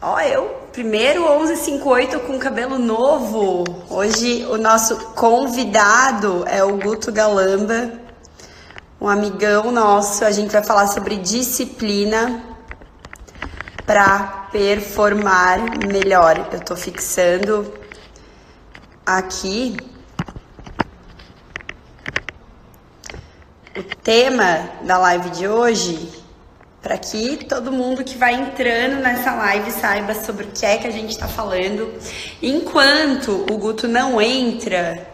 Ó, eu, primeiro 1158 com cabelo novo. Hoje o nosso convidado é o Guto Galamba, um amigão nosso. A gente vai falar sobre disciplina para performar melhor. Eu tô fixando aqui o tema da live de hoje para que todo mundo que vai entrando nessa live saiba sobre o que é que a gente está falando. Enquanto o Guto não entra,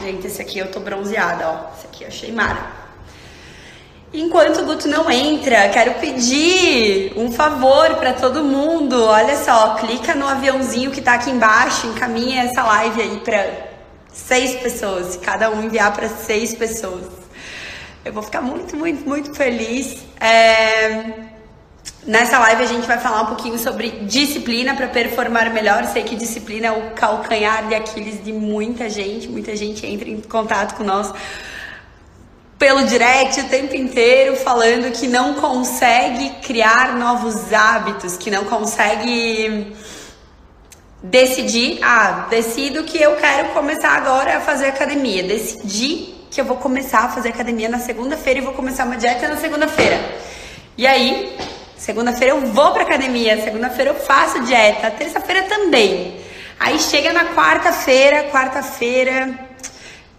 gente, esse aqui eu tô bronzeada, ó, esse aqui eu achei mara. Enquanto o Guto não entra, quero pedir um favor para todo mundo. Olha só, clica no aviãozinho que tá aqui embaixo, encaminha essa live aí para seis pessoas, cada um enviar para seis pessoas. Eu vou ficar muito, muito, muito feliz. É... Nessa live a gente vai falar um pouquinho sobre disciplina para performar melhor. Sei que disciplina é o calcanhar de Aquiles de muita gente. Muita gente entra em contato com nós pelo direct o tempo inteiro falando que não consegue criar novos hábitos, que não consegue decidir, ah, decido que eu quero começar agora a fazer academia, decidi que eu vou começar a fazer academia na segunda-feira e vou começar uma dieta na segunda-feira. E aí, segunda-feira eu vou pra academia, segunda-feira eu faço dieta, terça-feira também. Aí chega na quarta-feira, quarta-feira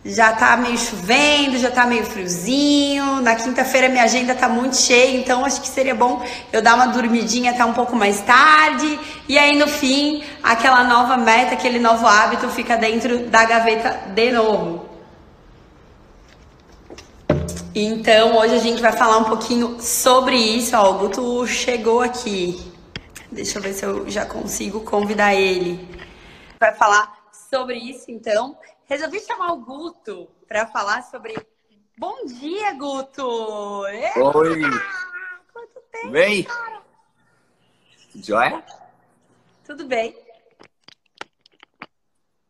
já tá meio chovendo, já tá meio friozinho. Na quinta-feira minha agenda tá muito cheia, então acho que seria bom eu dar uma dormidinha até um pouco mais tarde. E aí no fim, aquela nova meta, aquele novo hábito fica dentro da gaveta de novo. Então, hoje a gente vai falar um pouquinho sobre isso. Ó, o Guto chegou aqui. Deixa eu ver se eu já consigo convidar ele. Vai falar sobre isso, então. Resolvi chamar o Guto para falar sobre. Bom dia, Guto! Oi! Quanto tempo, Bem? cara? Joia? Tudo bem?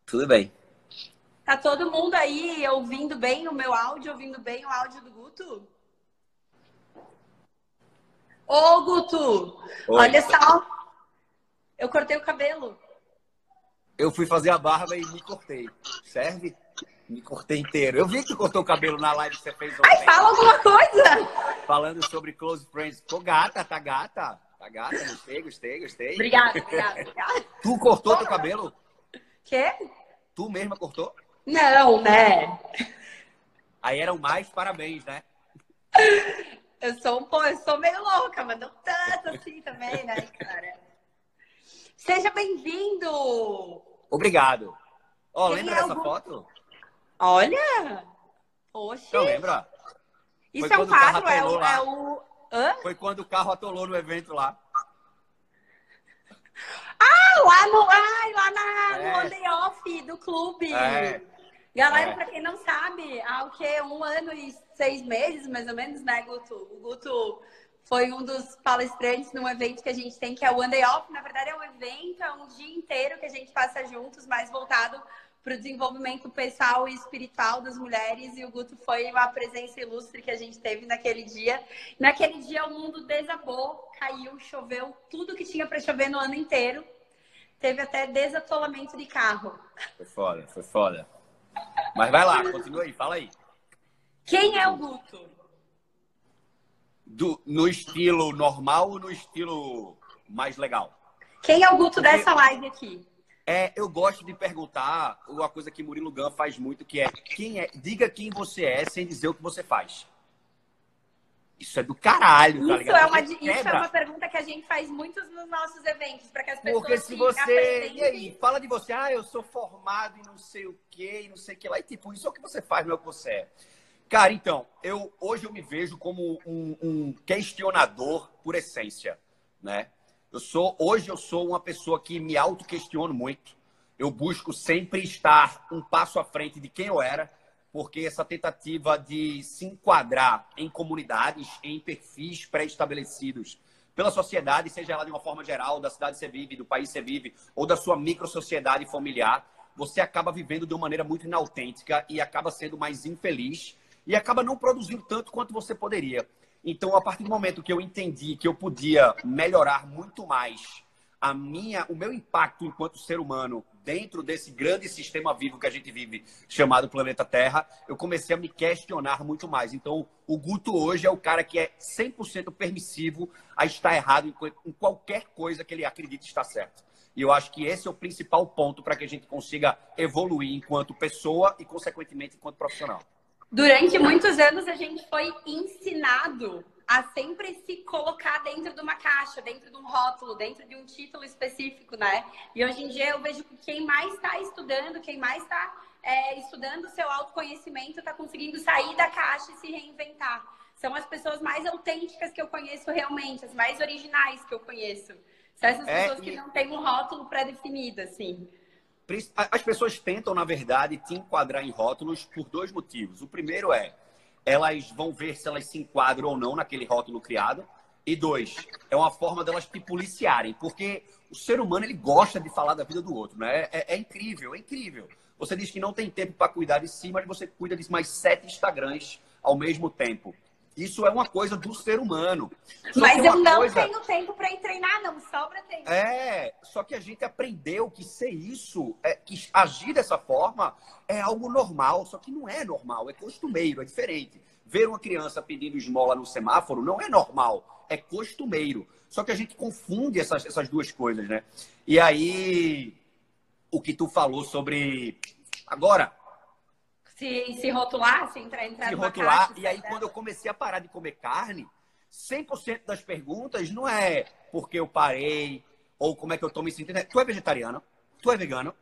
Tudo bem. Tá todo mundo aí ouvindo bem o meu áudio, ouvindo bem o áudio do Guto? Ô, Guto! Oi. Olha só! Eu cortei o cabelo. Eu fui fazer a barba e me cortei. Serve? Me cortei inteiro. Eu vi que tu cortou o cabelo na live que você fez ontem. Ai, fala alguma coisa! Falando sobre close friends. Ficou gata, tá gata. Tá gata, gostei, gostei, gostei. Obrigada, obrigada, obrigada. Tu cortou teu cabelo? Quê? Tu mesma cortou? Não, né? Aí eram mais parabéns, né? Eu sou um pô, eu sou meio louca, mas não tanto assim também, né, cara? Seja bem-vindo! Obrigado. Ó, Quem lembra o dessa foto? Olha! Poxa! Não lembra? Isso Foi é um quando o carro quadro, é o, é o. Hã? Foi quando o carro atolou no evento lá. Ah, lá no. Ai, lá na, É. no layoff do clube. É. Galera, É. pra quem não sabe, há o quê? Um ano e seis meses, mais ou menos, né, Guto? O Guto foi um dos palestrantes num evento que a gente tem, que é o One Day Off. Na verdade, é um evento, é um dia inteiro que a gente passa juntos, mais voltado para o desenvolvimento pessoal e espiritual das mulheres. E o Guto foi uma presença ilustre que a gente teve naquele dia. Naquele dia, o mundo desabou, caiu, choveu, tudo que tinha para chover no ano inteiro. Teve até desatolamento de carro. Foi foda, foi foda. Mas vai lá, continua aí, fala aí. Quem é o Guto? Do, no estilo normal ou no estilo mais legal? Quem é o Guto Porque- dessa live aqui? É, eu gosto de perguntar uma coisa que Murilo Gun faz muito, que é quem é, diga quem você é sem dizer o que você faz. Isso é do caralho, tá Isso ligado? é, uma, isso é quebra. uma pergunta que a gente faz muitos nos nossos eventos, para que as pessoas Porque se se você. apresentem. E aí, fala de você, ah, eu sou formado em não sei o quê, e não sei o que lá. E tipo, isso é o que você faz, não é o que você é. Cara, então, eu hoje eu me vejo como um, um questionador por essência, né? Eu sou, hoje eu sou uma pessoa que me auto-questiono muito. Eu busco sempre estar um passo à frente de quem eu era, porque essa tentativa de se enquadrar em comunidades, em perfis pré-estabelecidos pela sociedade, seja ela de uma forma geral, da cidade que você vive, do país que você vive, ou da sua micro-sociedade familiar, você acaba vivendo de uma maneira muito inautêntica e acaba sendo mais infeliz e acaba não produzindo tanto quanto você poderia. Então, a partir do momento que eu entendi que eu podia melhorar muito mais a minha, o meu impacto enquanto ser humano dentro desse grande sistema vivo que a gente vive, chamado planeta Terra, eu comecei a me questionar muito mais. Então, o Guto hoje é o cara que é 100% permissivo a estar errado em qualquer coisa que ele acredite estar certo. E eu acho que esse é o principal ponto para que a gente consiga evoluir enquanto pessoa e, consequentemente, enquanto profissional. Durante muitos anos, a gente foi ensinado a sempre se colocar dentro de uma caixa, dentro de um rótulo, dentro de um título específico, né? E hoje em dia eu vejo que quem mais está estudando, quem mais está é, estudando o seu autoconhecimento, está conseguindo sair da caixa e se reinventar. São as pessoas mais autênticas que eu conheço realmente, as mais originais que eu conheço. São essas é, pessoas que não têm um rótulo pré-definido, assim. As pessoas tentam, na verdade, te enquadrar em rótulos por dois motivos. O primeiro é elas vão ver se elas se enquadram ou não naquele rótulo criado. E dois, é uma forma delas te policiarem, porque o ser humano ele gosta de falar da vida do outro, né? É, é incrível, é incrível. Você diz que não tem tempo para cuidar de si, mas você cuida de mais sete Instagrams ao mesmo tempo. Isso é uma coisa do ser humano. Só Mas eu não coisa... tenho tempo para treinar, não sobra tempo. É, só que a gente aprendeu que ser isso, é, que agir dessa forma é algo normal, só que não é normal, é costumeiro, é diferente. Ver uma criança pedindo esmola no semáforo não é normal, é costumeiro. Só que a gente confunde essas, essas duas coisas, né? E aí, o que tu falou sobre. Agora, se, se rotular, se entrar, entrar Se rotular, caixa, e aí quando eu comecei a parar de comer carne, 100% das perguntas não é porque eu parei ou como é que eu tô me sentindo. Tu é vegetariano? Tu é vegano?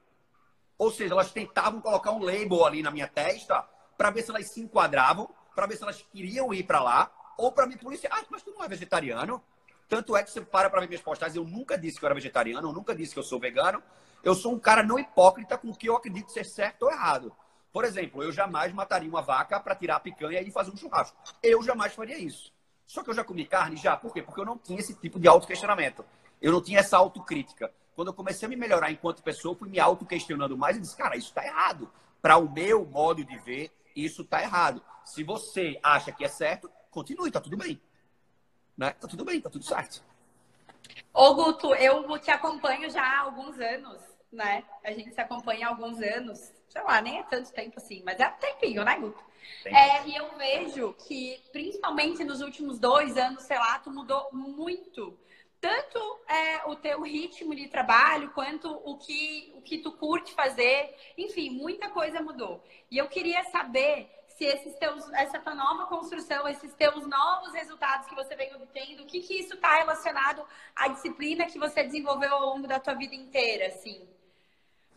Ou seja, elas tentavam colocar um label ali na minha testa para ver se elas se enquadravam, para ver se elas queriam ir para lá ou para me policiar. Ah, mas tu não é vegetariano? Tanto é que você para para ver minhas postagens, eu nunca disse que eu era vegetariano, eu nunca disse que eu sou vegano. Eu sou um cara não hipócrita com o que eu acredito ser certo ou errado. Por exemplo, eu jamais mataria uma vaca para tirar a picanha e fazer um churrasco. Eu jamais faria isso. Só que eu já comi carne? Já. Por quê? Porque eu não tinha esse tipo de autoquestionamento. Eu não tinha essa autocrítica. Quando eu comecei a me melhorar enquanto pessoa, fui me autoquestionando mais e disse, cara, isso está errado. Para o meu modo de ver, isso está errado. Se você acha que é certo, continue, tá tudo bem. Né? Tá tudo bem, tá tudo certo. Ô, Guto, eu te acompanho já há alguns anos, né? A gente se acompanha há alguns anos sei lá, nem é tanto tempo assim, mas é um tempinho, né, Guto? É, e eu vejo que, principalmente nos últimos dois anos, sei lá, tu mudou muito. Tanto é, o teu ritmo de trabalho, quanto o que, o que tu curte fazer. Enfim, muita coisa mudou. E eu queria saber se esses teus, essa tua nova construção, esses teus novos resultados que você vem obtendo, o que, que isso está relacionado à disciplina que você desenvolveu ao longo da tua vida inteira, assim?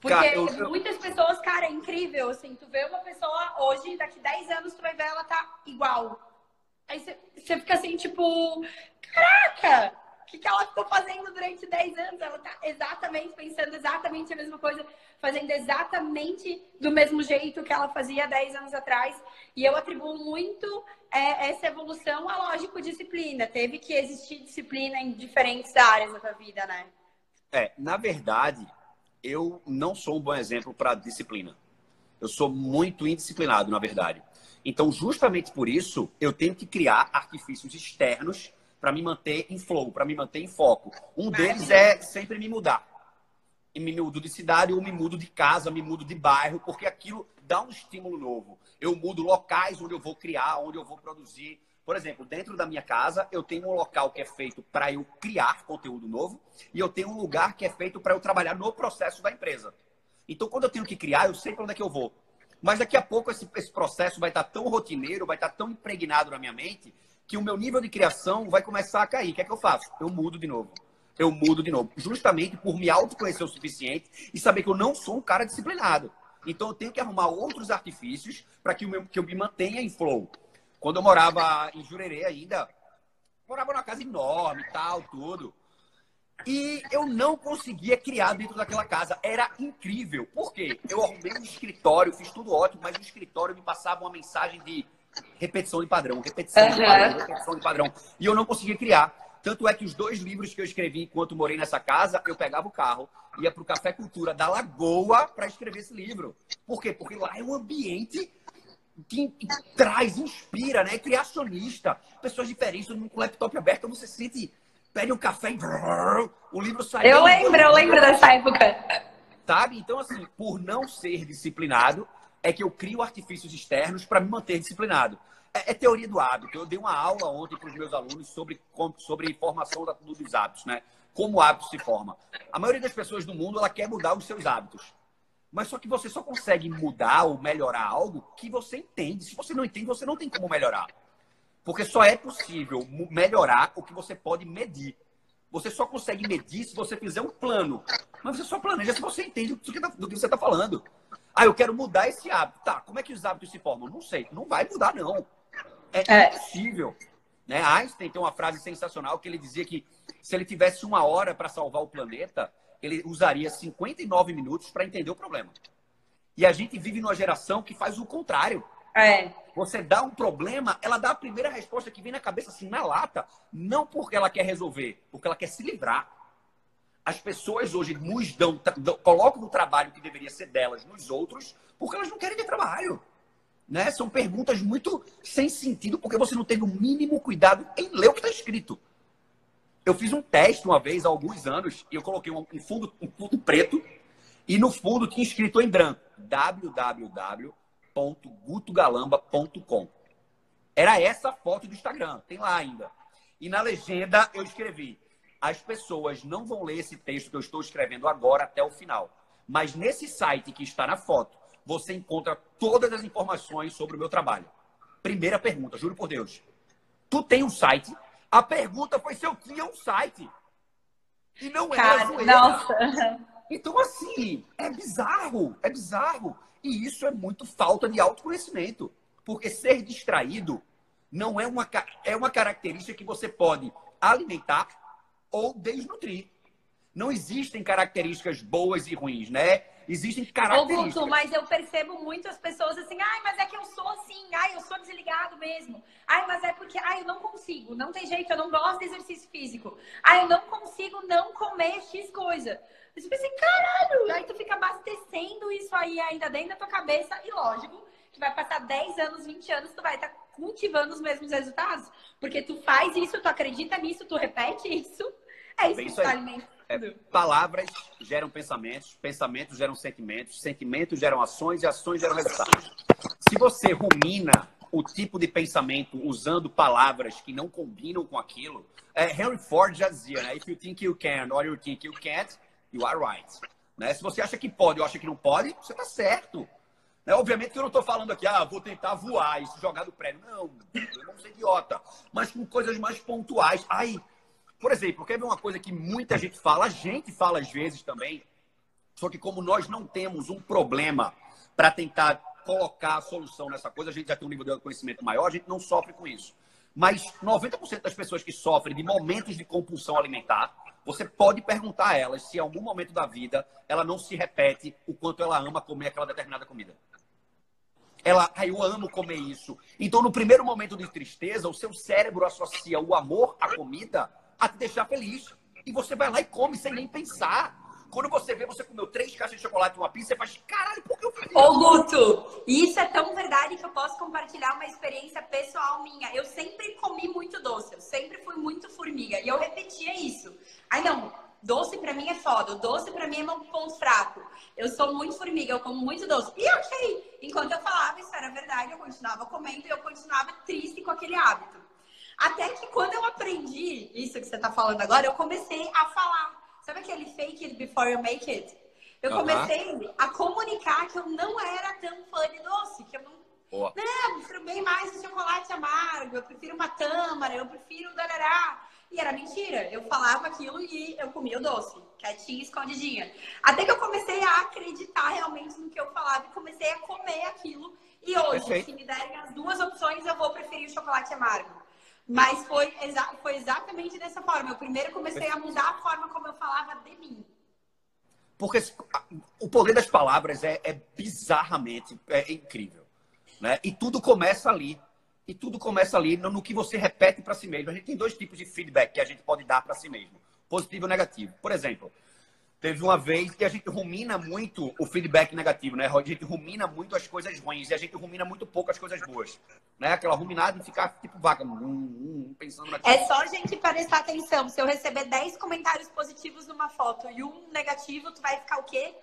Porque cara, eu, muitas pessoas, cara, é incrível, assim, tu vê uma pessoa hoje, daqui 10 anos, tu vai ver ela tá igual. Aí você fica assim, tipo, caraca, o que, que ela ficou fazendo durante 10 anos? Ela tá exatamente pensando exatamente a mesma coisa, fazendo exatamente do mesmo jeito que ela fazia 10 anos atrás. E eu atribuo muito é, essa evolução à lógico disciplina. Teve que existir disciplina em diferentes áreas da tua vida, né? É, na verdade, eu não sou um bom exemplo para disciplina. Eu sou muito indisciplinado, na verdade. Então, justamente por isso, eu tenho que criar artifícios externos para me manter em flow, para me manter em foco. Um deles é sempre me mudar. E me mudo de cidade, ou me mudo de casa, me mudo de bairro, porque aquilo dá um estímulo novo. Eu mudo locais onde eu vou criar, onde eu vou produzir. Por exemplo, dentro da minha casa, eu tenho um local que é feito para eu criar conteúdo novo e eu tenho um lugar que é feito para eu trabalhar no processo da empresa. Então, quando eu tenho que criar, eu sei para onde é que eu vou. Mas daqui a pouco esse, esse processo vai estar tão rotineiro, vai estar tão impregnado na minha mente, que o meu nível de criação vai começar a cair. O que é que eu faço? Eu mudo de novo. Eu mudo de novo. Justamente por me autoconhecer o suficiente e saber que eu não sou um cara disciplinado. Então eu tenho que arrumar outros artifícios para que, que eu me mantenha em flow. Quando eu morava em Jurerê ainda, morava numa casa enorme e tal, tudo. E eu não conseguia criar dentro daquela casa. Era incrível. Por quê? Eu arrumei um escritório, fiz tudo ótimo, mas o escritório me passava uma mensagem de repetição de padrão, repetição de padrão, repetição de padrão. E eu não conseguia criar. Tanto é que os dois livros que eu escrevi enquanto morei nessa casa, eu pegava o carro, ia para o Café Cultura da Lagoa para escrever esse livro. Por quê? Porque lá é um ambiente que traz, inspira, né? É criacionista. Pessoas diferentes, com o laptop aberto, você sente, pede um café e o livro sai. Eu lembro, eu lembro dessa época. Sabe? Então, assim, por não ser disciplinado, é que eu crio artifícios externos para me manter disciplinado. É, é, teoria do hábito. Eu dei uma aula ontem para os meus alunos sobre, sobre formação dos hábitos, né? Como o hábito se forma. A maioria das pessoas do mundo, ela quer mudar os seus hábitos. Mas só que você só consegue mudar ou melhorar algo que você entende. Se você não entende, você não tem como melhorar. Porque só é possível melhorar o que você pode medir. Você só consegue medir se você fizer um plano. Mas você só planeja se você entende do que, tá, você está falando. Ah, eu quero mudar esse hábito. Tá, como é que os hábitos se formam? Não sei. Não vai mudar, não. É, é. impossível. Né? Einstein tem uma frase sensacional que ele dizia que se ele tivesse uma hora para salvar o planeta, ele usaria 59 minutos para entender o problema. E a gente vive numa geração que faz o contrário. É. Você dá um problema, ela dá a primeira resposta que vem na cabeça, assim, na lata. Não porque ela quer resolver, porque ela quer se livrar. As pessoas hoje nos dão, colocam o trabalho que deveria ser delas nos outros, porque elas não querem ter trabalho. Né? São perguntas muito sem sentido, porque você não teve o mínimo cuidado em ler o que está escrito. Eu fiz um teste uma vez, há alguns anos, e eu coloquei um, fundo, um fundo preto, e no fundo tinha escrito em branco: www.gutogalamba.com. Era essa a foto do Instagram, tem lá ainda. E na legenda eu escrevi: as pessoas não vão ler esse texto que eu estou escrevendo agora até o final. Mas nesse site que está na foto, você encontra todas as informações sobre o meu trabalho. Primeira pergunta, juro por Deus. Tu tem um site? A pergunta foi se eu tinha um site. E não era Cara, Nossa. Então, assim, é bizarro, é bizarro. E isso é muito falta de autoconhecimento. Porque ser distraído não é uma, é uma característica que você pode alimentar ou desnutrir. Não existem características boas e ruins, né? Existem características. Ô, Guto, mas eu percebo muito as pessoas assim, ai, mas é que eu sou assim, ai, eu sou desligado mesmo. Ai, mas é porque, ai, eu não consigo, não tem jeito, eu não gosto de exercício físico. Ai, eu não consigo não comer X coisa. Você pensa assim, caralho, aí tu fica abastecendo isso aí ainda dentro da tua cabeça e lógico que vai passar 10 anos, 20 anos, tu vai estar tá cultivando os mesmos resultados. Porque tu faz isso, tu acredita nisso, tu repete isso. É isso Bem, que tu tá alimentando. É, palavras geram pensamentos, pensamentos geram sentimentos, sentimentos geram ações e ações geram resultados. Se você rumina o tipo de pensamento usando palavras que não combinam com aquilo, é, Henry Ford já dizia, né? If you think you can or you think you can't, you are right. Né? Se você acha que pode ou acha que não pode, você está certo. Né? Obviamente que eu não estou falando aqui, ah, vou tentar voar e se jogar do prédio. Não, eu não sou idiota. Mas com coisas mais pontuais. Ai, por exemplo, quer ver uma coisa que muita gente fala, a gente fala às vezes também, só que como nós não temos um problema para tentar colocar a solução nessa coisa, a gente já tem um nível de conhecimento maior, a gente não sofre com isso. Mas 90% das pessoas que sofrem de momentos de compulsão alimentar, você pode perguntar a elas se em algum momento da vida ela não se repete o quanto ela ama comer aquela determinada comida. Ela, ah, eu amo comer isso. Então, no primeiro momento de tristeza, o seu cérebro associa o amor à comida a te deixar feliz. E você vai lá e come sem nem pensar. Quando você vê, você comeu três caixas de chocolate e uma pizza, você faz, caralho, por que eu fiz isso? Ô, Guto, isso é tão verdade que eu posso compartilhar uma experiência pessoal minha. Eu sempre comi muito doce, eu sempre fui muito formiga. E eu repetia isso. Ai, não, doce pra mim é foda, doce pra mim é meu ponto fraco. Eu sou muito formiga, eu como muito doce. E ok, enquanto eu falava isso era verdade, eu continuava comendo e eu continuava triste com aquele hábito. Até que quando eu aprendi isso que você está falando agora, eu comecei a falar. Sabe aquele fake it before you make it? Eu comecei a comunicar que eu não era tão fã de doce, que eu não. Boa. Não, eu prefiro bem mais o chocolate amargo, eu prefiro uma tâmara, eu prefiro o darará. E era mentira. Eu falava aquilo e eu comia o doce, quietinha, escondidinha. Até que eu comecei a acreditar realmente no que eu falava e comecei a comer aquilo. E hoje, Perfeito. se me derem as duas opções, eu vou preferir o chocolate amargo. Mas foi, exa foi exatamente dessa forma. Eu primeiro comecei a mudar a forma como eu falava de mim. Porque o poder das palavras é, é bizarramente é incrível. Né? E tudo começa ali. E tudo começa ali no, no que você repete para si mesmo. A gente tem dois tipos de feedback que a gente pode dar para si mesmo: positivo e negativo. Por exemplo, Teve uma vez que a gente rumina muito o feedback negativo, né? A gente rumina muito as coisas ruins e a gente rumina muito pouco as coisas boas. Né? Aquela ruminada de ficar tipo vaca, hum, hum, pensando naquilo. É só a gente prestar atenção. Se eu receber 10 comentários positivos numa foto e um negativo, tu vai ficar o quê?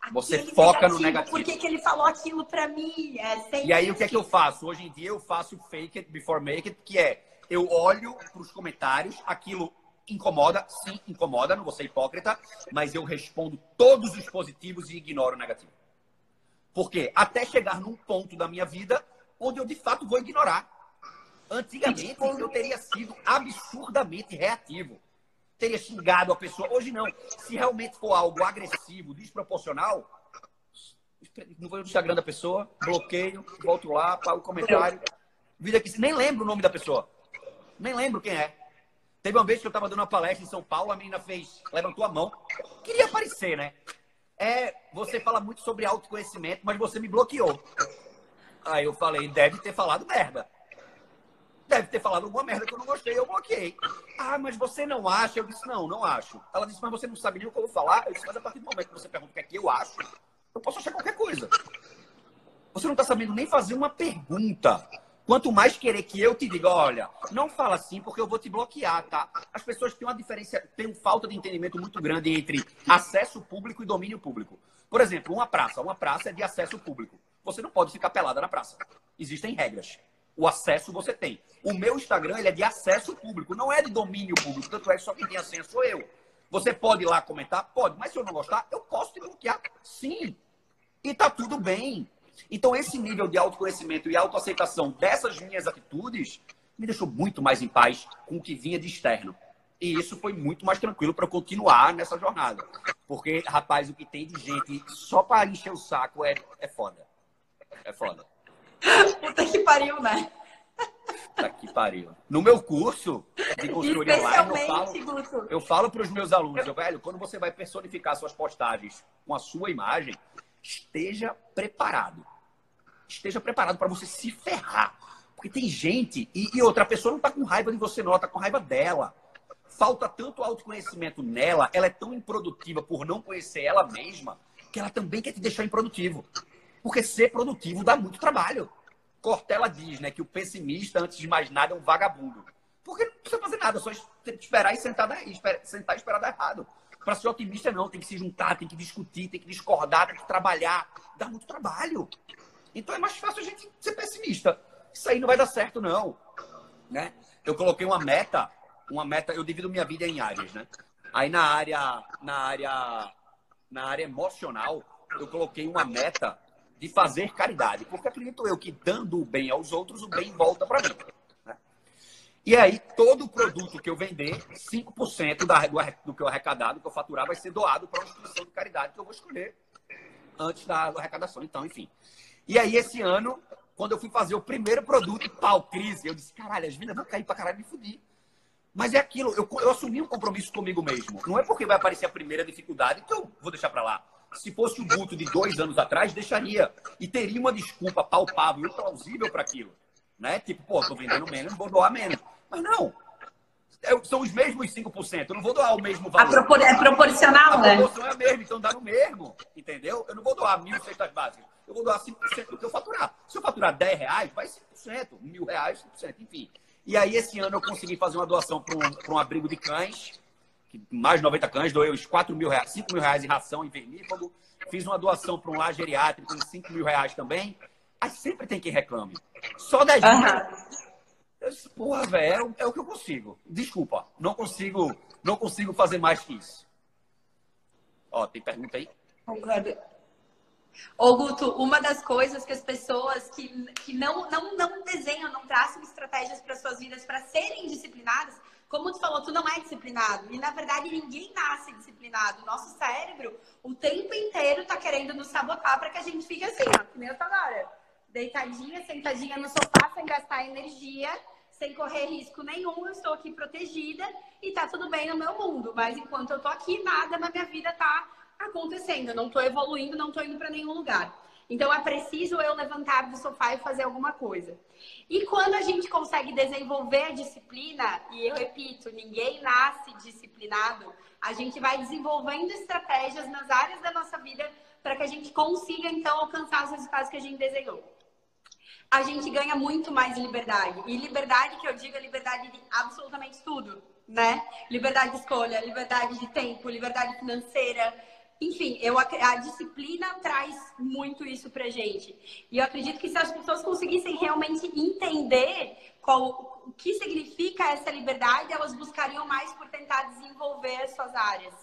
Aquele Você foca negativo, no negativo. Por que, que ele falou aquilo pra mim? É e aí, o que é que eu faço? Hoje em dia, eu faço fake it before make it, que é eu olho pros comentários, aquilo Incomoda, sim, incomoda, não vou ser hipócrita, mas eu respondo todos os positivos e ignoro o negativo. Porque até chegar num ponto da minha vida onde eu de fato vou ignorar. Antigamente eu teria sido absurdamente reativo. Teria xingado a pessoa. Hoje não. Se realmente for algo agressivo, desproporcional, não vou no Instagram da pessoa, bloqueio, volto lá, pago o comentário. Vida que nem lembro o nome da pessoa. Nem lembro quem é. Teve uma vez que eu estava dando uma palestra em São Paulo, a menina fez, levantou a mão. Queria aparecer, né? É, você fala muito sobre autoconhecimento, mas você me bloqueou. Aí eu falei, deve ter falado merda. Deve ter falado alguma merda que eu não gostei, eu bloqueei. Ah, mas você não acha? Eu disse, não, não acho. Ela disse, mas você não sabe nem o que eu vou falar? Eu disse, mas a partir do momento que você pergunta o que é que eu acho, eu posso achar qualquer coisa. Você não está sabendo nem fazer uma pergunta. Quanto mais querer que eu te diga, olha, não fala assim porque eu vou te bloquear, tá? As pessoas têm uma diferença, têm uma falta de entendimento muito grande entre acesso público e domínio público. Por exemplo, uma praça. Uma praça é de acesso público. Você não pode ficar pelada na praça. Existem regras. O acesso você tem. O meu Instagram ele é de acesso público, não é de domínio público. Tanto é que só quem tem acesso sou eu. Você pode ir lá comentar? Pode. Mas se eu não gostar, eu posso te bloquear. Sim. E tá tudo bem. Então, esse nível de autoconhecimento e autoaceitação dessas minhas atitudes me deixou muito mais em paz com o que vinha de externo. E isso foi muito mais tranquilo para continuar nessa jornada. Porque, rapaz, o que tem de gente só para encher o saco é, é foda. É foda. Puta que pariu, né? Puta que pariu. No meu curso de consultoria online, eu falo, eu falo para os meus alunos, eu, velho, quando você vai personificar suas postagens com a sua imagem, esteja preparado. Esteja preparado para você se ferrar. Porque tem gente, e, e outra pessoa não está com raiva de você, não, está com raiva dela. Falta tanto autoconhecimento nela, ela é tão improdutiva por não conhecer ela mesma, que ela também quer te deixar improdutivo. Porque ser produtivo dá muito trabalho. Cortella diz né, que o pessimista, antes de mais nada, é um vagabundo. Porque não precisa fazer nada, só esperar e sentar, sentar e esperar dar errado. Para ser otimista, não. Tem que se juntar, tem que discutir, tem que discordar, tem que trabalhar. Dá muito trabalho. Então é mais fácil a gente ser pessimista. Isso aí não vai dar certo, não. Né? Eu coloquei uma meta, uma meta, eu divido minha vida em áreas, né? Aí na área, na área, na área emocional, eu coloquei uma meta de fazer caridade, porque acredito eu que dando o bem aos outros, o bem volta para mim. E aí, todo produto que eu vender, 5% da, do, do que eu arrecadado, do que eu faturar, vai ser doado para uma instituição de caridade que eu vou escolher antes da arrecadação. Então, enfim. E aí, esse ano, quando eu fui fazer o primeiro produto, pau, crise, eu disse, caralho, as vendas vão cair para caralho, me fudi. Mas é aquilo, eu, eu assumi um compromisso comigo mesmo. Não é porque vai aparecer a primeira dificuldade que eu vou deixar para lá. Se fosse o Guto de dois anos atrás, deixaria. E teria uma desculpa palpável e plausível para aquilo. Né? Tipo, pô, tô vendendo menos, vou doar menos. Mas não. São os mesmos 5%. Eu não vou doar o mesmo valor. Propor é proporcional, né? A proporção é a mesma, então dá no mesmo. Entendeu? Eu não vou doar mil cestas básicas. Eu vou doar 5% do que eu faturar. Se eu faturar 10 reais, vai 5%. Mil reais, 5%, enfim. E aí, esse ano, eu consegui fazer uma doação para um, um abrigo de cães. Que mais de 90 cães, doei os 4 mil reais, 5 mil reais em ração em vermífugo. Fiz uma doação para um lar geriátrico de 5 mil reais também. Aí sempre tem quem reclame. Só 10 mil. Uhum. Disse, porra, velho, é, é, o que eu consigo. Desculpa, não consigo, não consigo fazer mais que isso. Ó, tem pergunta aí? Ô, Guto, uma das coisas que as pessoas que, que não, não, não desenham, não traçam estratégias para suas vidas para serem disciplinadas, como tu falou, tu não é disciplinado. E na verdade ninguém nasce disciplinado. Nosso cérebro o tempo inteiro tá querendo nos sabotar para que a gente fique assim, ó, que nem eu agora. Deitadinha, sentadinha no sofá, sem gastar energia sem correr risco nenhum, eu estou aqui protegida e tá tudo bem no meu mundo. Mas enquanto eu tô aqui, nada na minha vida tá acontecendo. Eu não tô evoluindo, não tô indo para nenhum lugar. Então é preciso eu levantar do sofá e fazer alguma coisa. E quando a gente consegue desenvolver a disciplina, e eu repito, ninguém nasce disciplinado, a gente vai desenvolvendo estratégias nas áreas da nossa vida para que a gente consiga então alcançar os resultados que a gente desenhou. A gente ganha muito mais liberdade. E liberdade que eu digo é liberdade de absolutamente tudo, né? Liberdade de escolha, liberdade de tempo, liberdade financeira, enfim, eu, a disciplina traz muito isso pra gente. E eu acredito que se as pessoas conseguissem realmente entender qual, o que significa essa liberdade, elas buscariam mais por tentar desenvolver as suas áreas.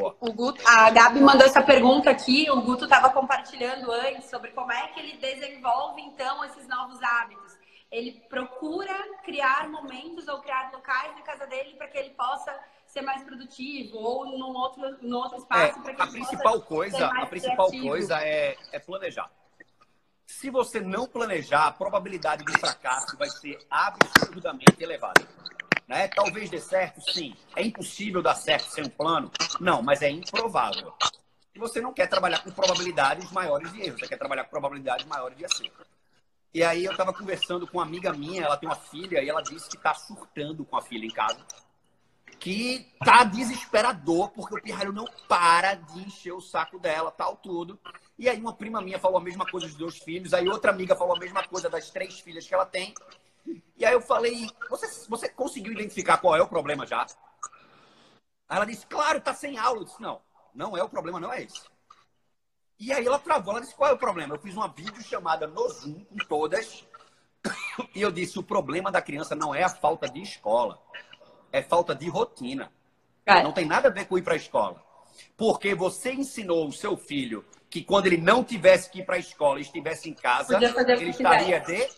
O Guto, a Gabi mandou essa pergunta aqui, o Guto estava compartilhando antes sobre como é que ele desenvolve então esses novos hábitos. Ele procura criar momentos ou criar locais na casa dele para que ele possa ser mais produtivo ou num outro, num outro espaço é, para que a principal coisa a principal criativo. coisa é, é planejar se você não planejar a probabilidade de fracasso vai ser absurdamente elevada né? talvez dê certo sim é impossível dar certo sem um plano não mas é improvável e você não quer trabalhar com probabilidades maiores de erro você quer trabalhar com probabilidades maiores de acerto e aí eu estava conversando com uma amiga minha, ela tem uma filha, e ela disse que está surtando com a filha em casa que tá desesperador porque o pirralho não para de encher o saco dela, tal, tudo. E aí uma prima minha falou a mesma coisa dos dois filhos, aí outra amiga falou a mesma coisa das três filhas que ela tem. E aí eu falei, você, você conseguiu identificar qual é o problema já? Aí ela disse, claro, tá sem aula. Eu disse, não, não é o problema, não é esse. E aí ela travou, ela disse, qual é o problema? Eu fiz uma vídeo chamada no Zoom com todas, e eu disse, o problema da criança não é a falta de escola é falta de rotina. É. Não tem nada a ver com ir para a escola. Porque você ensinou o seu filho que quando ele não tivesse que ir para a escola e estivesse em casa, ele estaria de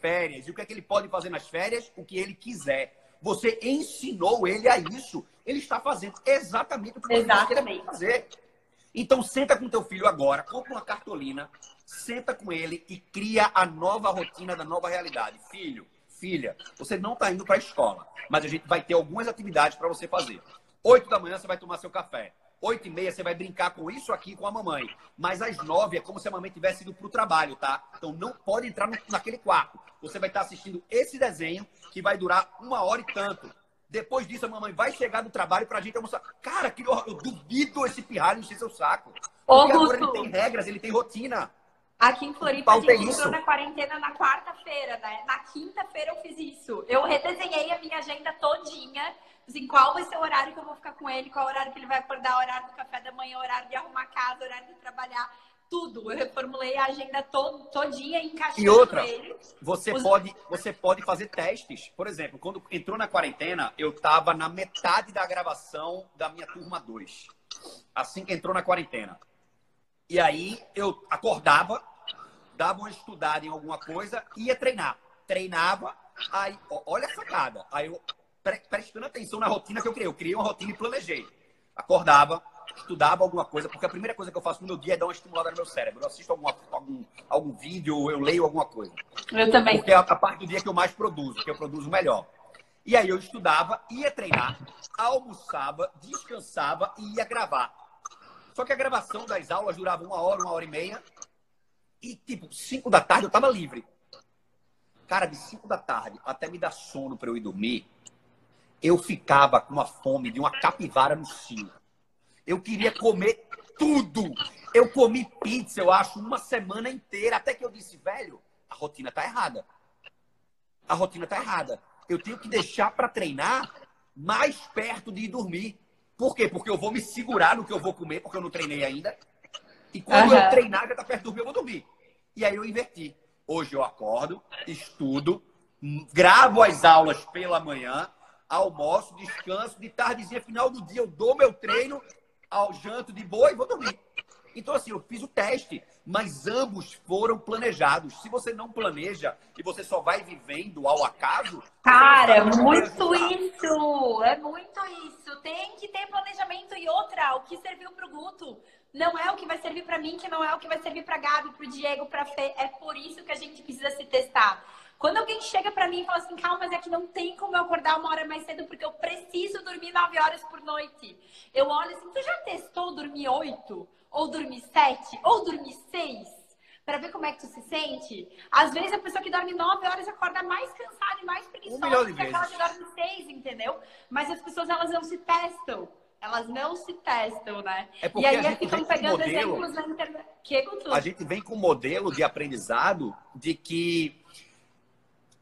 férias. E o que é que ele pode fazer nas férias? O que ele quiser. Você ensinou ele a isso. Ele está fazendo exatamente o que você quer fazer. Então senta com teu filho agora, compra uma cartolina, senta com ele e cria a nova rotina da nova realidade. Filho, filha, você não está indo para a escola, mas a gente vai ter algumas atividades para você fazer. Oito da manhã você vai tomar seu café. Oito e meia você vai brincar com isso aqui com a mamãe. Mas às nove é como se a mamãe tivesse ido para o trabalho, tá? Então não pode entrar no, naquele quarto. Você vai estar assistindo esse desenho que vai durar uma hora e tanto. Depois disso, a mamãe vai chegar do trabalho pra gente almoçar. Cara, que eu, eu duvido esse pirralho encher seu saco. Porque agora ele tem regras, ele tem rotina. Aqui em Floripa, a gente entrou na quarentena na quarta-feira, né? Na quinta-feira eu fiz isso. Eu redesenhei a minha agenda todinha. Assim, qual vai ser o horário que eu vou ficar com ele, qual horário que ele vai acordar, horário do café da manhã, horário de arrumar casa, horário de trabalhar. Tudo. Eu reformulei a agenda to todinha, encaixando E outra, ele. você, Os... pode, você pode fazer testes. Por exemplo, quando entrou na quarentena, eu estava na metade da gravação da minha turma 2. Assim que entrou na quarentena. E aí eu acordava, dava uma estudada em alguma coisa ia treinar. Treinava, aí, olha a sacada. Aí eu, pre prestando atenção na rotina que eu criei. Eu criei uma rotina e planejei. Acordava, estudava alguma coisa, porque a primeira coisa que eu faço no meu dia é dar uma estimulada no meu cérebro. Eu assisto alguma, algum, algum vídeo, eu leio alguma coisa. Eu também. Porque é a, a parte do dia que eu mais produzo, que eu produzo melhor. E aí eu estudava, ia treinar, almoçava, descansava e ia gravar. Só que a gravação das aulas durava uma hora, uma hora e meia. E, tipo, 5 da tarde eu tava livre. Cara, de 5 da tarde até me dar sono para eu ir dormir, eu ficava com uma fome de uma capivara no cio. Eu queria comer tudo. Eu comi pizza, eu acho, uma semana inteira. Até que eu disse, velho, a rotina tá errada. A rotina tá errada. Eu tenho que deixar para treinar mais perto de ir dormir. Por quê? Porque eu vou me segurar no que eu vou comer, porque eu não treinei ainda. E quando uhum. eu treinar, já tá perto do dormir, eu vou dormir. E aí eu inverti. Hoje eu acordo, estudo, gravo as aulas pela manhã, almoço, descanso, de tardezinha, final do dia, eu dou meu treino, ao janto de boa e vou dormir. Então, assim, eu fiz o teste, mas ambos foram planejados. Se você não planeja e você só vai vivendo ao acaso. Cara, é muito isso! É muito isso. Tem que ter planejamento e outra, o que serviu para o Guto não é o que vai servir para mim, que não é o que vai servir para Gabi, para o Diego, para Fê. É por isso que a gente precisa se testar. Quando alguém chega para mim e fala assim, calma, mas é que não tem como eu acordar uma hora mais cedo porque eu preciso dormir nove horas por noite. Eu olho assim, tu já testou dormir oito? Ou dormir sete, ou dormir seis, para ver como é que tu se sente? Às vezes a pessoa que dorme nove horas acorda mais cansada e mais preguiçosa um do que aquela que dorme seis, entendeu? Mas as pessoas elas não se testam. Elas não se testam, né? É e aí ficam pegando modelo, exemplos na internet. Que, a gente vem com um modelo de aprendizado de que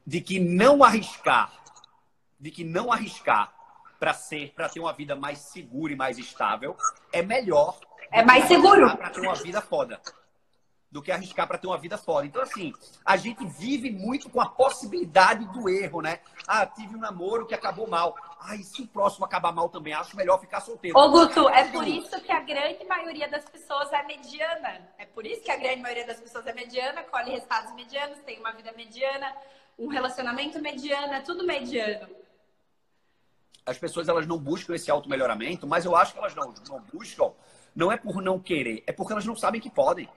de que não arriscar, de que não arriscar para ser, para ter uma vida mais segura e mais estável é melhor. É mais seguro para ter uma vida foda do que arriscar para ter uma vida foda. Então, assim, a gente vive muito com a possibilidade do erro, né? Ah, tive um namoro que acabou mal. Ah, e se o próximo acabar mal também? Acho melhor ficar solteiro. Ô, Guto, é por isso que a grande maioria das pessoas é mediana. É por isso que a grande maioria das pessoas é mediana, colhe resultados medianos, tem uma vida mediana, um relacionamento mediano, é tudo mediano. As pessoas, elas não buscam esse auto-melhoramento, mas eu acho que elas não, não buscam, não é por não querer, é porque elas não sabem que podem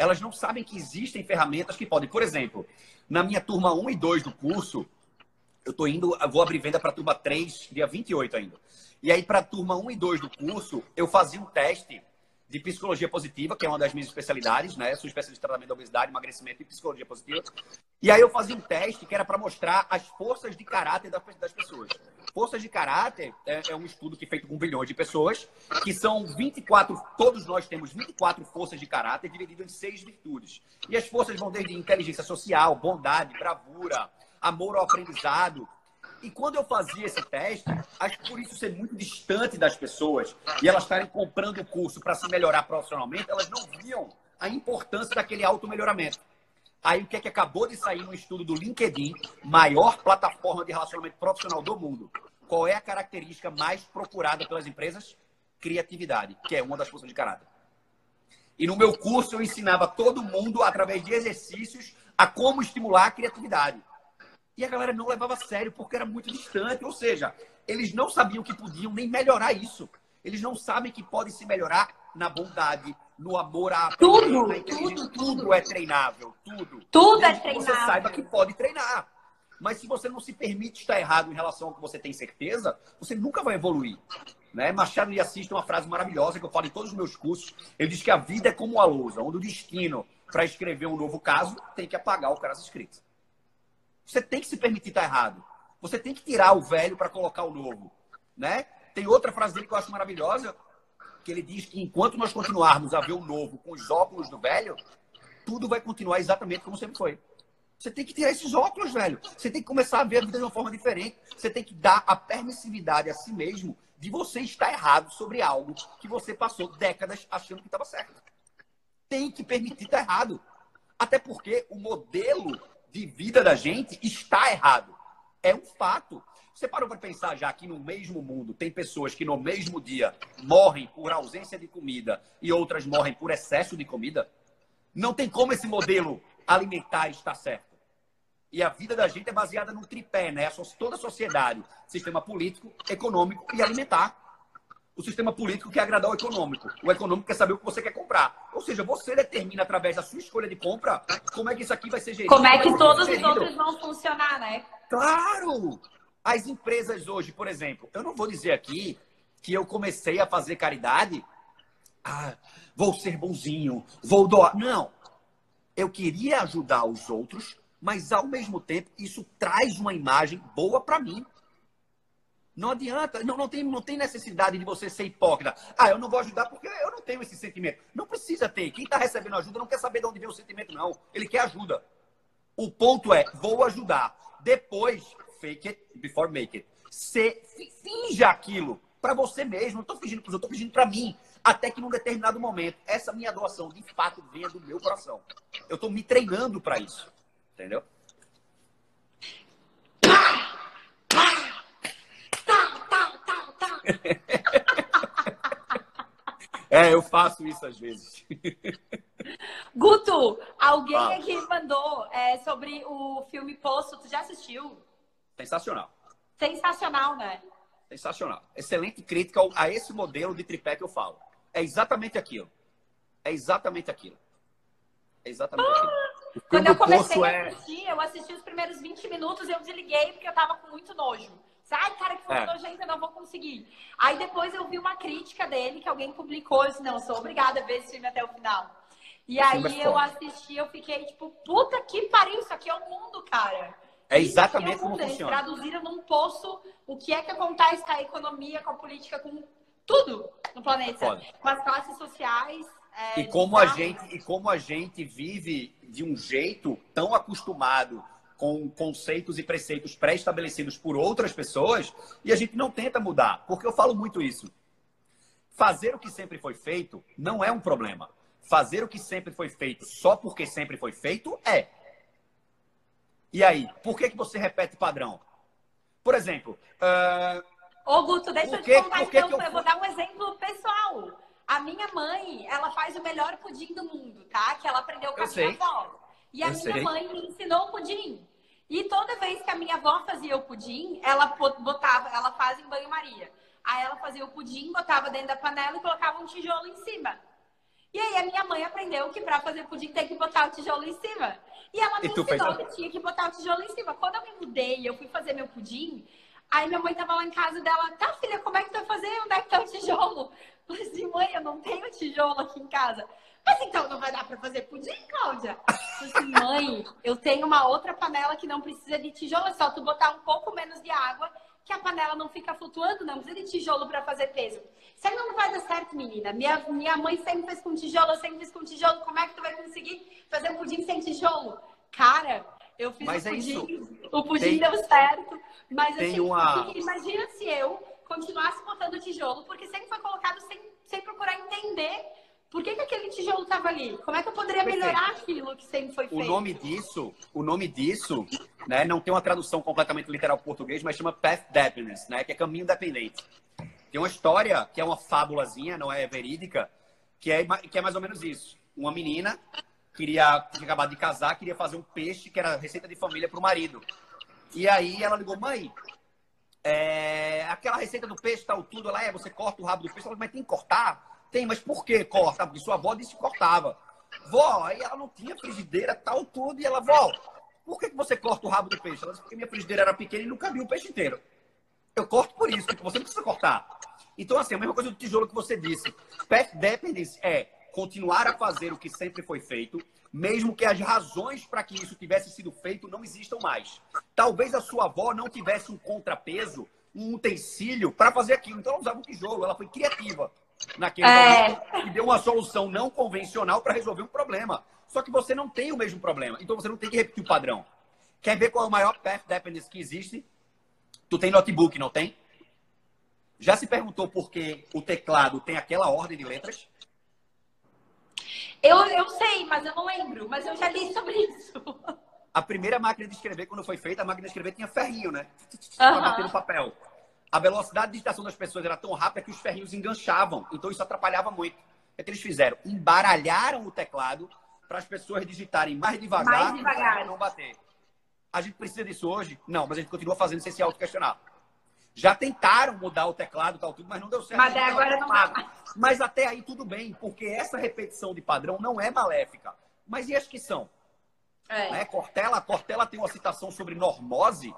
elas não sabem que existem ferramentas que podem. Por exemplo, na minha turma 1 e 2 do curso, eu estou indo, vou abrir venda para a turma 3, dia 28 ainda. E aí, para a turma 1 e 2 do curso, eu fazia um teste de psicologia positiva, que é uma das minhas especialidades, né? Sou especialista em tratamento da obesidade, emagrecimento e psicologia positiva. E aí eu fazia um teste que era para mostrar as forças de caráter das pessoas. Forças de caráter é, é, um estudo que é feito com bilhões de pessoas, que são 24, todos nós temos 24 forças de caráter divididas em seis virtudes. E as forças vão desde inteligência social, bondade, bravura, amor ao aprendizado, e quando eu fazia esse teste, acho por isso ser muito distante das pessoas e elas estarem comprando o curso para se melhorar profissionalmente, elas não viam a importância daquele auto-melhoramento. Aí o que é que acabou de sair no estudo do LinkedIn, maior plataforma de relacionamento profissional do mundo? Qual é a característica mais procurada pelas empresas? Criatividade, que é uma das forças de caráter. E no meu curso eu ensinava todo mundo, através de exercícios, a como estimular a criatividade. E a galera não levava a sério porque era muito distante. Ou seja, eles não sabiam que podiam nem melhorar isso. Eles não sabem que pode se melhorar na bondade, no amor à tudo, tudo, tudo é treinável, tudo. Tudo é treinável. você saiba que pode treinar. Mas se você não se permite estar errado em relação ao que você tem certeza, você nunca vai evoluir. Né? Machado de Assis tem uma frase maravilhosa que eu falo em todos os meus cursos. Ele diz que a vida é como uma lousa, onde o destino para escrever um novo caso tem que apagar o caso escrito. Você tem que se permitir estar errado. Você tem que tirar o velho para colocar o novo. Né? Tem outra frase dele que eu acho maravilhosa, que ele diz que enquanto nós continuarmos a ver o novo com os óculos do velho, tudo vai continuar exatamente como sempre foi. Você tem que tirar esses óculos, velho. Você tem que começar a ver a vida de uma forma diferente. Você tem que dar a permissividade a si mesmo de você estar errado sobre algo que você passou décadas achando que estava certo. Tem que permitir estar errado. Até porque o modelo de vida da gente está errado. É um fato. Você parou para pensar já que no mesmo mundo tem pessoas que no mesmo dia morrem por ausência de comida e outras morrem por excesso de comida? Não tem como esse modelo alimentar estar certo. E a vida da gente é baseada num tripé, né? Toda a sociedade, sistema político, econômico e alimentar o sistema político quer agradar o econômico. O econômico quer saber o que você quer comprar. Ou seja, você determina através da sua escolha de compra como é que isso aqui vai ser gerido. Como é que todos os outros vão funcionar, né? Claro! As empresas hoje, por exemplo, eu não vou dizer aqui que eu comecei a fazer caridade. Ah, vou ser bonzinho, vou doar. Não. Eu queria ajudar os outros, mas ao mesmo tempo isso traz uma imagem boa para mim. Não adianta, não, não, tem, não tem necessidade de você ser hipócrita. Ah, eu não vou ajudar porque eu não tenho esse sentimento. Não precisa ter. Quem está recebendo ajuda não quer saber de onde vem o sentimento, não. Ele quer ajuda. O ponto é, vou ajudar. Depois, fake it before make it. Se, finja aquilo para você mesmo. Não estou fingindo para os outros, estou fingindo para mim. Até que num determinado momento, essa minha doação de fato venha do meu coração. Eu estou me treinando para isso. Entendeu? É, eu faço isso às vezes. Guto, alguém aqui mandou é, sobre o filme Poço. Tu já assistiu? Sensacional. Sensacional, né? Sensacional. Excelente crítica a esse modelo de tripé que eu falo. É exatamente aquilo. É exatamente aquilo. É exatamente ah. aquilo. Quando eu comecei a é assistir, é... eu assisti os primeiros 20 minutos e eu desliguei porque eu tava com muito nojo. Ai, cara, que foi é. nojento, eu não vou conseguir. Aí depois eu vi uma crítica dele que alguém publicou. Eu disse, não, eu sou obrigada a ver esse filme até o final. E aí eu assisti, eu fiquei tipo, puta que pariu, isso aqui é o mundo, cara. É exatamente como Eles funciona. traduziram num poço o que é que acontece com a economia, com a política, com tudo no planeta. Com as classes sociais. É, e, como a gente, e como a gente vive de um jeito tão acostumado com conceitos e preceitos pré-estabelecidos por outras pessoas e a gente não tenta mudar. Porque eu falo muito isso. Fazer o que sempre foi feito não é um problema. Fazer o que sempre foi feito só porque sempre foi feito é. E aí, por que, que você repete padrão? Por exemplo. Uh... Ô, Guto, deixa eu te contar então. Eu... eu... vou dar um exemplo pessoal. A minha mãe, ela faz o melhor pudim do mundo, tá? Que ela aprendeu com eu a minha avó. E a eu minha sei. mãe me ensinou o pudim. E toda vez que a minha avó fazia o pudim, ela botava, ela faz em banho-maria. Aí ela fazia o pudim, botava dentro da panela e colocava um tijolo em cima. E aí a minha mãe aprendeu que para fazer pudim tem que botar o tijolo em cima. E ela me e ensinou que tinha que botar o tijolo em cima. Quando eu me mudei, eu fui fazer meu pudim, aí minha mãe tava lá em casa dela, tá filha, como é que tu vai fazer? Onde é que tá o tijolo? Eu falei assim, mãe, eu não tenho tijolo aqui em casa. Mas então não vai dar para fazer pudim, Cláudia? Eu falei assim, mãe, eu tenho uma outra panela que não precisa de tijolo, é só tu botar um pouco menos de água que a panela não fica flutuando, não precisa de tijolo para fazer peso. Isso aí não vai dar certo, menina. Minha, minha mãe sempre fez com tijolo, eu sempre fiz com tijolo. Como é que tu vai conseguir fazer um pudim sem tijolo? Cara, eu fiz mas o é pudim, o pudim tem, deu certo, mas assim, uma... imagina se eu continuasse botando tijolo, porque sempre foi colocado sem, sem procurar entender por que, que aquele tijolo estava ali? Como é que eu poderia Perfeito. melhorar aquilo que sempre foi feito? O nome disso, o nome disso, né, não tem uma tradução completamente literal para português, mas chama Path Dependence, né, que é caminho dependente. Tem uma história que é uma fábulazinha, não é verídica, que é, que é mais ou menos isso. Uma menina queria tinha acabado de casar, queria fazer um peixe que era receita de família para o marido. E aí ela ligou, mãe, é, aquela receita do peixe, tal, tudo, ela é, você corta o rabo do peixe, ela, mas tem que cortar? Tem, mas por que corta? Porque sua avó disse que cortava. Vó, aí ela não tinha frigideira, tal, tudo. E ela, vó, por que, que você corta o rabo do peixe? Ela disse, porque minha frigideira era pequena e não cabia o peixe inteiro. Eu corto por isso, porque você não precisa cortar. Então, assim, a mesma coisa do tijolo que você disse. Path dependence é continuar a fazer o que sempre foi feito, mesmo que as razões para que isso tivesse sido feito não existam mais. Talvez a sua avó não tivesse um contrapeso, um utensílio para fazer aquilo. Então ela usava um tijolo, ela foi criativa naquele é... momento e deu uma solução não convencional para resolver um problema. Só que você não tem o mesmo problema, então você não tem que repetir o padrão. Quer ver qual é o maior path dependence que existe? Tu tem notebook, não tem? Já se perguntou por que o teclado tem aquela ordem de letras? Eu, eu sei, mas eu não lembro. Mas eu já li sobre isso. A primeira máquina de escrever, quando foi feita, a máquina de escrever tinha ferrinho, né? Pra bater no papel a velocidade de digitação das pessoas era tão rápida que os ferrinhos enganchavam. Então isso atrapalhava muito. O que, eles fizeram? Embaralharam o teclado para as pessoas digitarem mais devagar, mais devagar. e não bater. A gente precisa disso hoje? Não, mas a gente continua fazendo sem se auto-questionar. Já tentaram mudar o teclado e tal, tudo, mas não deu certo. Mas agora não dá. Mas até aí tudo bem, porque essa repetição de padrão não é maléfica. Mas e as que são? É. Né? Cortella, Cortella tem uma citação sobre normose,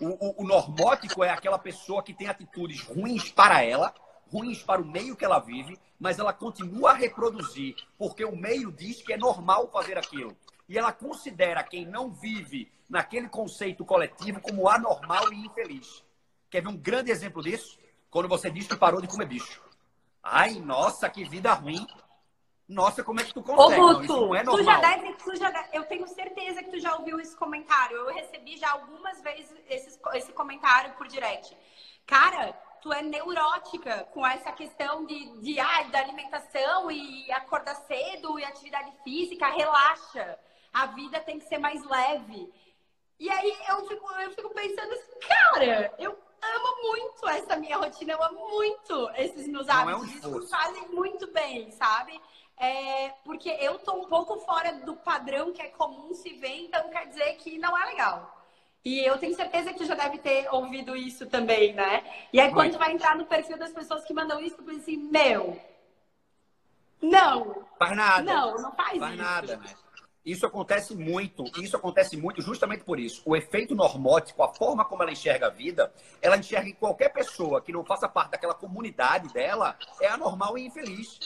o, o, o normótico é aquela pessoa que tem atitudes ruins para ela, ruins para o meio que ela vive, mas ela continua a reproduzir, porque o meio diz que é normal fazer aquilo. E ela considera quem não vive naquele conceito coletivo como anormal e infeliz. Quer ver um grande exemplo disso? Quando você diz que parou de comer bicho. Ai, nossa, que vida ruim. Nossa, como é que tu consegue? Ô, Guto, não, não é. Tu já deve, tu já deve, eu tenho certeza que tu já ouviu esse comentário. Eu recebi já algumas vezes esse, esse comentário por direct. Cara, tu é neurótica com essa questão de, de ah, da alimentação e acordar cedo e atividade física, relaxa. A vida tem que ser mais leve. E aí eu fico, eu fico pensando assim, cara, eu amo muito essa minha rotina, eu amo muito esses meus hábitos. Não é um Isso fazem muito bem, sabe? É, porque eu tô um pouco fora do padrão que é comum se ver, então quer dizer que não é legal. E eu tenho certeza que tu já deve ter ouvido isso também, né? E aí, quando tu vai entrar no perfil das pessoas que mandam isso, tu pensa assim, meu, não. Faz nada. Não, não faz, faz isso. nada, né? Isso acontece muito, isso acontece muito justamente por isso. O efeito normótico, a forma como ela enxerga a vida, ela enxerga que qualquer pessoa que não faça parte daquela comunidade dela é anormal e infeliz.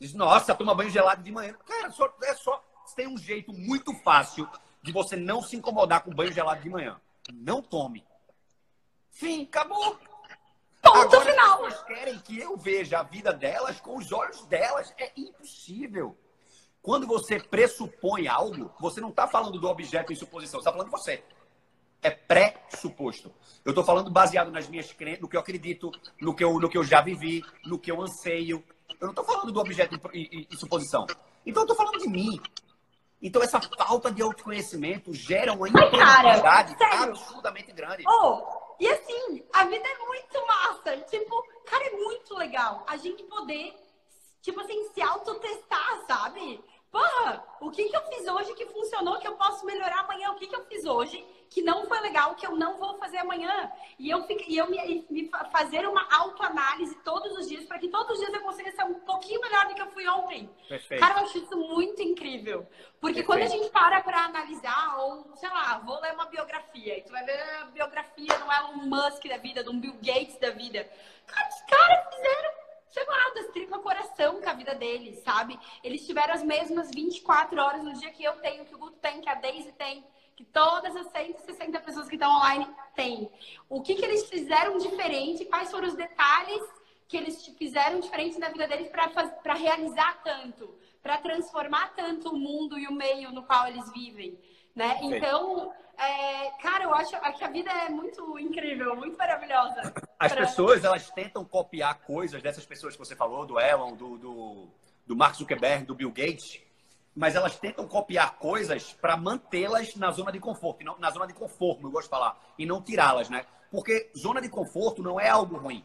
Diz, nossa, toma banho gelado de manhã. Cara, só, é só. Tem um jeito muito fácil de você não se incomodar com banho gelado de manhã. Não tome. Fim, acabou. Ponto Agora, final. As pessoas querem que eu veja a vida delas com os olhos delas. É impossível. Quando você pressupõe algo, você não está falando do objeto em suposição, você está falando de você. É pré-suposto. Eu estou falando baseado nas minhas crenças, no que eu acredito, no que eu, no que eu já vivi, no que eu anseio. Eu não estou falando do objeto em, suposição. Então, eu estou falando de mim. Então, essa falta de autoconhecimento gera uma improdutividade absurdamente grande. Oh, e assim, a vida é muito massa. Tipo, cara, é muito legal a gente poder, tipo assim, se autotestar, sabe? Porra, o que, que eu fiz hoje que funcionou, que eu posso melhorar amanhã? O que, que eu fiz hoje que não foi legal, que eu não vou fazer amanhã? E eu, fico, e eu me, me fazer uma autoanálise todos os dias, para que todos os dias eu consiga ser um pouquinho melhor do que eu fui ontem. Perfeito. Cara, eu acho isso muito incrível. Porque Perfeito. quando a gente para para analisar, ou sei lá, vou ler uma biografia, e tu vai ver a biografia do Elon Musk da vida, do Bill Gates da vida. Cara, os caras fizeram sei lá, das tripa coração com a vida deles, sabe? Eles tiveram as mesmas 24 horas no dia que eu tenho, que o Guto tem, que a Daisy tem, que todas as 160 pessoas que estão online têm. O que, que eles fizeram diferente? Quais foram os detalhes que eles fizeram diferente na vida deles para realizar tanto? Para transformar tanto o mundo e o meio no qual eles vivem, né? Então, é, cara, eu acho que a vida é muito incrível, muito maravilhosa. As pra... pessoas, elas tentam copiar coisas dessas pessoas que você falou, do Elon, do, do, do Mark Zuckerberg, do Bill Gates, mas elas tentam copiar coisas para mantê-las na zona de conforto, não, na zona de conforto, eu gosto de falar, e não tirá-las, né? Porque zona de conforto não é algo ruim.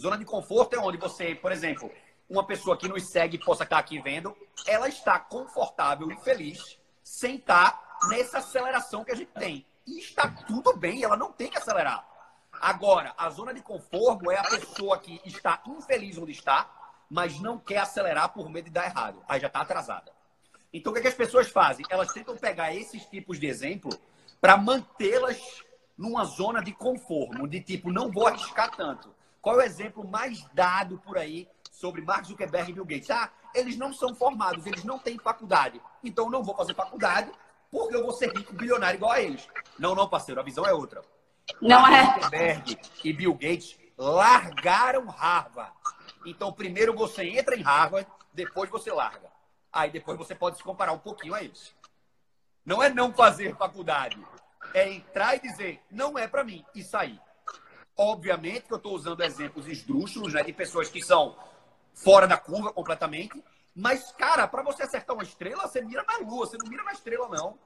Zona de conforto é onde você, por exemplo, uma pessoa que nos segue possa estar aqui vendo, ela está confortável e feliz sem estar nessa aceleração que a gente tem. E está tudo bem, ela não tem que acelerar. Agora, a zona de conforto é a pessoa que está infeliz onde está, mas não quer acelerar por medo de dar errado. Aí já está atrasada. Então, o que, é que as pessoas fazem? Elas tentam pegar esses tipos de exemplo para mantê-las numa zona de conforto, de tipo, não vou arriscar tanto. Qual é o exemplo mais dado por aí sobre Mark Zuckerberg e Bill Gates? Ah, eles não são formados, eles não têm faculdade. Então, não vou fazer faculdade, porque eu vou ser rico, bilionário igual a eles. Não, não, parceiro, a visão é outra. Não é. Zuckerberg e Bill Gates largaram Harvard. Então, primeiro você entra em Harvard, depois você larga. Aí depois você pode se comparar um pouquinho a eles. Não é não fazer faculdade, é entrar e dizer, não é para mim, e sair. Obviamente que eu estou usando exemplos esdrúxulos, né, de pessoas que são fora da curva completamente, mas, cara, para você acertar uma estrela, você mira na lua, você não mira na estrela, não.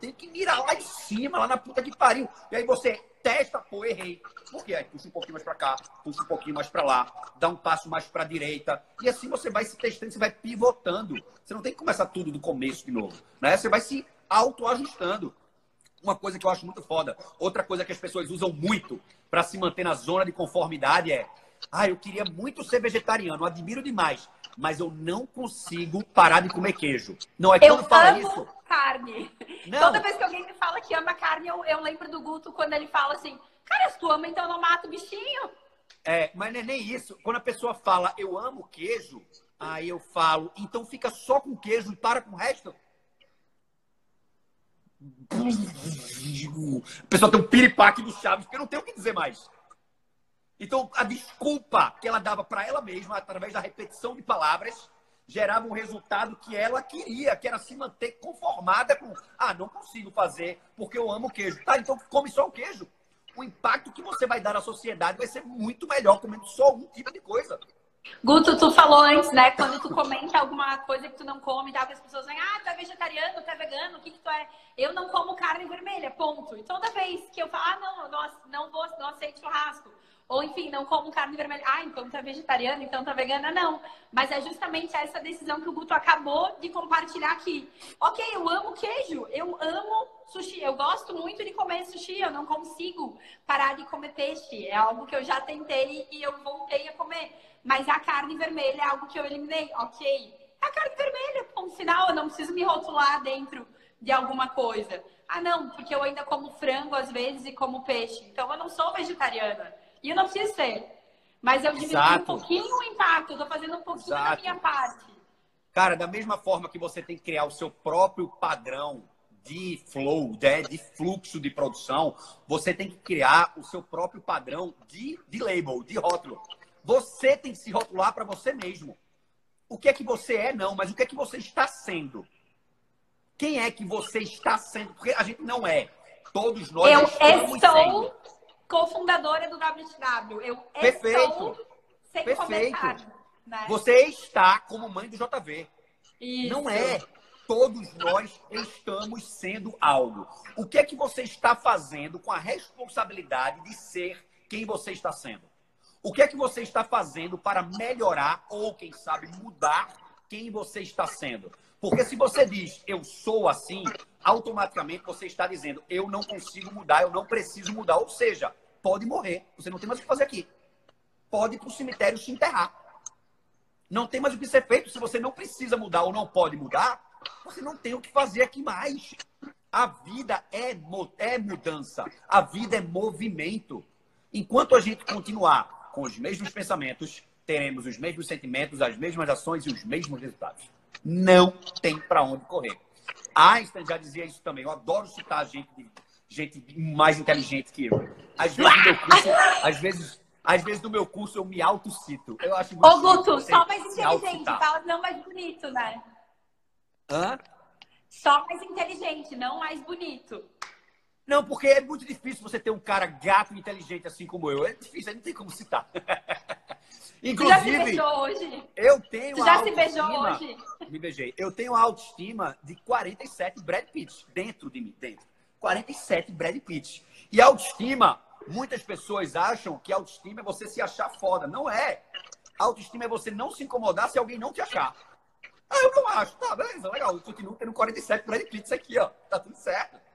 Tem que mirar lá em cima, lá na puta que pariu. E aí você testa, pô, errei. Por quê? Aí puxa um pouquinho mais para cá, puxa um pouquinho mais para lá, dá um passo mais para direita. E assim você vai se testando, você vai pivotando. Você não tem que começar tudo do começo de novo. Né? Você vai se autoajustando. Uma coisa que eu acho muito foda. Outra coisa que as pessoas usam muito para se manter na zona de conformidade é ah, eu queria muito ser vegetariano, admiro demais, mas eu não consigo parar de comer queijo. Não é que eu fala isso? carne. Não. Toda vez que alguém me fala que ama carne, eu, eu lembro do Guto quando ele fala assim: Cara, se tu ama, então não mata o bichinho. É, mas não é nem isso. Quando a pessoa fala eu amo queijo, aí eu falo, então fica só com queijo e para com o resto. A pessoa tem um piripaque do Chaves, porque eu não tenho o que dizer mais. Então, a desculpa que ela dava para ela mesma, através da repetição de palavras, gerava um resultado que ela queria, que era se manter conformada com, ah, não consigo fazer porque eu amo queijo. Tá, então come só o queijo. O impacto que você vai dar na sociedade vai ser muito melhor comendo só um tipo de coisa. Guto, tu falou antes, né? Quando tu comenta alguma coisa que tu não come, tá? que as pessoas vêm, ah, tu é vegetariano, tu é vegano, o que que tu é? Eu não como carne vermelha, ponto. E toda vez que eu falo, ah, não, não, não vou, não aceito churrasco ou, enfim, não como carne vermelha. Ah, então tá vegetariana, então tá vegana. Não. Mas é justamente essa decisão que o Guto acabou de compartilhar aqui. Ok, eu amo queijo. Eu amo sushi. Eu gosto muito de comer sushi. Eu não consigo parar de comer peixe. É algo que eu já tentei e eu voltei a comer. Mas a carne vermelha é algo que eu eliminei. Ok. É a carne vermelha, ponto final. Eu não preciso me rotular dentro de alguma coisa. Ah, não, porque eu ainda como frango às vezes e como peixe. Então eu não sou vegetariana. E eu não preciso ser. Mas eu diminui um pouquinho o impacto, eu tô fazendo um pouquinho Exato. da minha parte. Cara, da mesma forma que você tem que criar o seu próprio padrão de flow, de, né, de, fluxo de produção, você tem que criar o seu próprio padrão de, de label, de rótulo. Você tem que se rotular para você mesmo. O que é que você é, não, mas o que é que você está sendo? Quem é que você está sendo? Porque a gente não é. Todos nós Eu estamos sou cofundadora do WTW. Eu Perfeito. estou sem Perfeito. Né? Você está como mãe do JV. Isso. Não é. Todos nós estamos sendo algo. O que é que você está fazendo com a responsabilidade de ser quem você está sendo? O que é que você está fazendo para melhorar ou, quem sabe, mudar quem você está sendo? Porque se você diz eu sou assim, automaticamente você está dizendo eu não consigo mudar, eu não preciso mudar. Ou seja, pode morrer. Você não tem mais o que fazer aqui. Pode ir para o cemitério se enterrar. Não tem mais o que ser feito. Se você não precisa mudar ou não pode mudar, você não tem o que fazer aqui mais. A vida é, é mudança. A vida é movimento. Enquanto a gente continuar com os mesmos pensamentos, teremos os mesmos sentimentos, as mesmas ações e os mesmos resultados. Não tem para onde correr. Einstein já dizia isso também. Eu adoro citar gente, gente mais inteligente que eu. Às vezes, no meu curso, às vezes, às vezes no meu curso eu me autocito. Eu acho muito Ô, Guto, só mais inteligente. Fala não mais bonito, né? Hã? Só mais inteligente, não mais bonito. Não, porque é muito difícil você ter um cara gato e inteligente assim como eu. É difícil, não tem como citar. Inclusive, já se beijou hoje? Eu tenho Você já se beijou hoje? Me beijei. Eu tenho a autoestima de 47 Brad Pitt dentro de mim, dentro. 47 Brad Pitt. E autoestima, muitas pessoas acham que autoestima é você se achar foda. Não é. Autoestima é você não se incomodar se alguém não te achar. Ah, eu não acho. Tá, beleza, legal. Eu continuo tendo 47 Brad Pitts aqui, ó. Tá tudo certo.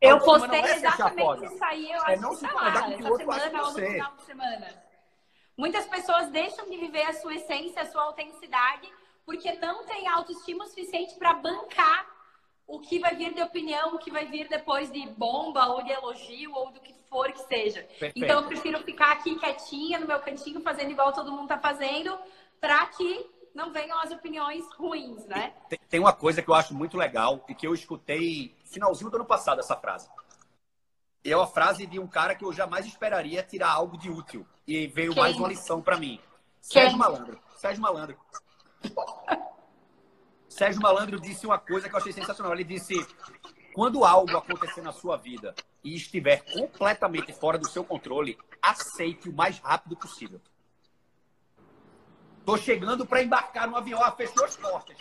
Eu postei é exatamente isso aí. Eu é acho não que se incomodar com o que o outro acha de você. Muitas pessoas deixam de viver a sua essência, a sua autenticidade, porque não tem autoestima suficiente para bancar o que vai vir de opinião, o que vai vir depois de bomba ou de elogio ou do que for que seja. Perfeito. Então eu prefiro ficar aqui quietinha no meu cantinho, fazendo igual todo mundo tá fazendo, para que não venham as opiniões ruins, né? Tem uma coisa que eu acho muito legal e que eu escutei finalzinho do ano passado essa frase. É uma frase de um cara que eu jamais esperaria tirar algo de útil. E veio Quem? mais uma lição para mim. Quem? Sérgio Malandro. Sérgio Malandro. Sérgio Malandro disse uma coisa que eu achei sensacional. Ele disse: quando algo acontecer na sua vida e estiver completamente fora do seu controle, aceite o mais rápido possível. Tô chegando para embarcar no avião. Ah, fechou as portas.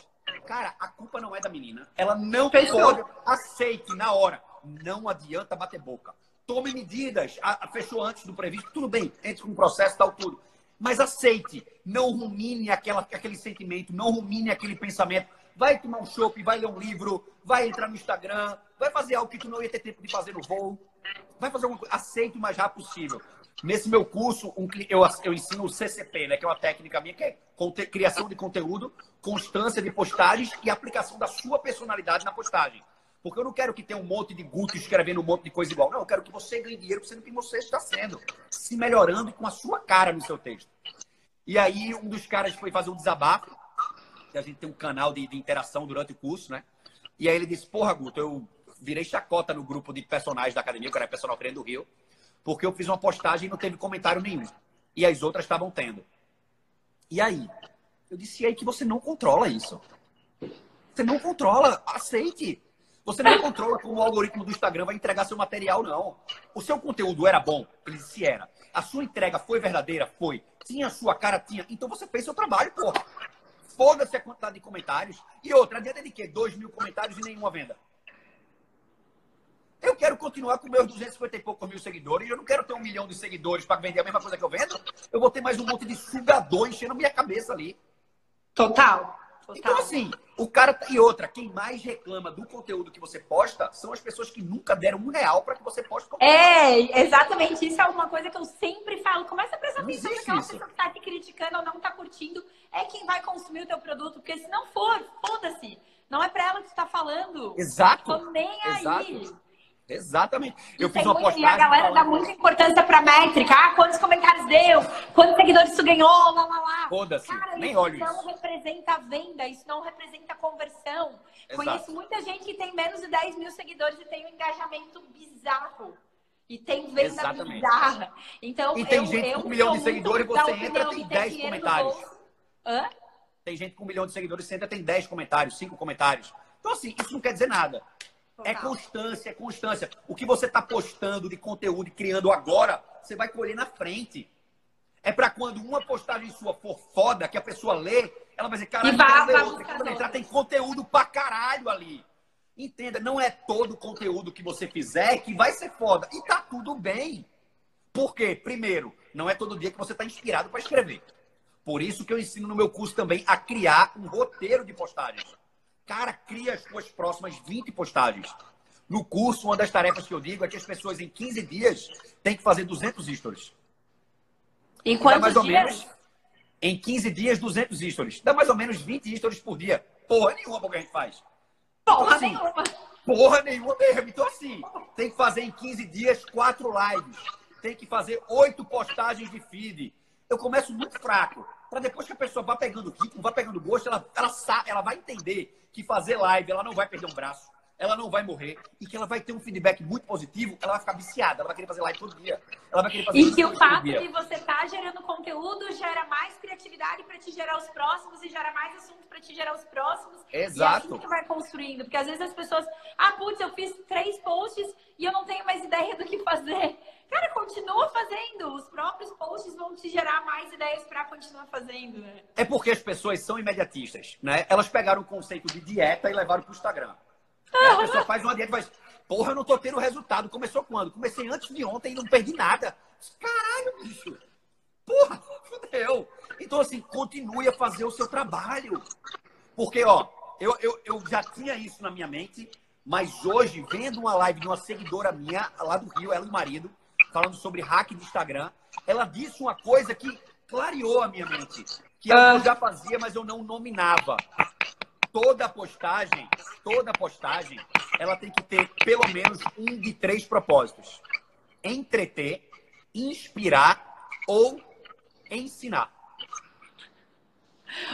Cara, a culpa não é da menina. Ela não fechou. pode. Aceite na hora. Não adianta bater boca. Tome medidas. Fechou antes do previsto. Tudo bem. Entre com o processo, tal, tudo. Mas aceite. Não rumine aquela, aquele sentimento. Não rumine aquele pensamento. Vai tomar um chopp, vai ler um livro, vai entrar no Instagram, vai fazer algo que tu não ia ter tempo de fazer no voo. Vai fazer alguma coisa. Aceite o mais rápido possível. Nesse meu curso, um, eu, eu ensino o CCP, né, que é uma técnica minha, que é criação de conteúdo, constância de postagens e aplicação da sua personalidade na postagem. Porque eu não quero que tenha um monte de guto escrevendo um monte de coisa igual. Não, eu quero que você ganhe dinheiro sendo quem você está sendo. Se melhorando com a sua cara no seu texto. E aí, um dos caras foi fazer um desabafo. Que a gente tem um canal de, de interação durante o curso, né? E aí ele disse: Porra, Guto, eu virei chacota no grupo de personagens da academia, que era personal treino do Rio porque eu fiz uma postagem e não teve comentário nenhum. E as outras estavam tendo. E aí? Eu disse, e aí que você não controla isso. Você não controla, aceite. Você não controla como o algoritmo do Instagram vai entregar seu material, não. O seu conteúdo era bom? Ele disse era. A sua entrega foi verdadeira? Foi. Tinha a sua cara? Tinha. Então você fez seu trabalho, porra. Foda-se a quantidade de comentários. E outra, adianta de quê? Dois mil comentários e nenhuma venda. Eu quero continuar com meus 250 e poucos mil seguidores. Eu não quero ter um milhão de seguidores para vender a mesma coisa que eu vendo. Eu vou ter mais um monte de sugador enchendo minha cabeça ali. Total. Total. Então, assim, o cara. Tá, e outra, quem mais reclama do conteúdo que você posta são as pessoas que nunca deram um real para que você poste conteúdo. É, exatamente. Isso é uma coisa que eu sempre falo. Começa a prestar atenção naquela pessoa que tá te criticando ou não tá curtindo. é quem vai consumir o teu produto, porque se não for, foda-se. Não é para ela que tu tá falando. Exato. Tô nem Exato. Exatamente. Eu E fiz uma postagem. E a galera dá muita importância pra métrica. Ah, quantos comentários deu? Quantos seguidores tu ganhou? Lá, lá, lá. Foda-se, nem isso olho não isso. representa a venda, isso não representa conversão. Exato. Conheço muita gente que tem menos de 10 mil seguidores e tem um engajamento bizarro. E tem venda Exatamente. bizarra. Então, E tem eu, gente eu com um milhão de seguidores, da você entra, tem ter 10 dinheiro no comentários. Hã? Tem gente com um milhão de seguidores, você entra, tem 10 comentários, 5 comentários. Então, assim, isso não quer dizer nada. É Total. constância, é constância. O que você está postando de conteúdo e criando agora, você vai colher na frente. É para quando uma postagem sua for foda, que a pessoa lê, ela vai dizer, caralho, vai- vai outra. Quando entrar, tem conteúdo pra caralho ali. Entenda, não é todo o conteúdo que você fizer que vai ser foda. E tá tudo bem. Por quê? Primeiro, não é todo dia que você está inspirado para escrever. Por isso que eu ensino no meu curso também a criar um roteiro de postagens. Cara, cria as suas próximas 20 postagens. No curso, uma das tarefas que eu digo é que as pessoas em 15 dias têm que fazer 200 stories. Em Dá quantos mais ou dias? menos, em 15 dias, 200 stories. Dá mais ou menos 20 stories por dia. Porra nenhuma porque a gente faz. Porra assim, nenhuma. Porra nenhuma mesmo. Então, assim, tem que fazer em 15 dias quatro lives. Tem que fazer oito postagens de feed. Eu começo muito fraco. Para depois que a pessoa vá pegando ritmo, vá pegando gosto, ela, ela, ela vai entender que fazer live, ela não vai perder um braço, ela não vai morrer e que ela vai ter um feedback muito positivo, ela vai ficar viciada, ela vai querer fazer live todo dia. Ela vai querer fazer E que o fato de você estar gerando conteúdo gera mais criatividade para te gerar os próximos e gera mais assunto para te gerar os próximos. E é Exato. assim que vai construindo. Porque às vezes as pessoas, ah, putz, eu fiz três posts e eu não tenho mais ideia do que fazer. Cara, continua fazendo. Os próprios posts vão te gerar mais ideias para continuar fazendo, né? É porque as pessoas são imediatistas, né? Elas pegaram o conceito de dieta e levaram para o Instagram. Aí A pessoa faz uma dieta e faz, porra, eu não tô tendo resultado. Começou quando? Comecei antes de ontem e não perdi nada. Caralho, bicho. Porra, fudeu. Então, assim, continue a fazer o seu trabalho. Porque, ó, eu, eu, eu já tinha isso na minha mente, mas hoje, vendo uma live de uma seguidora minha, lá do Rio, ela e o marido, falando sobre hack de Instagram, ela disse uma coisa que clareou a minha mente. Que é eu já fazia, mas eu não nominava. Toda postagem, toda postagem, ela tem que ter pelo menos um de três propósitos: entreter, inspirar ou ensinar.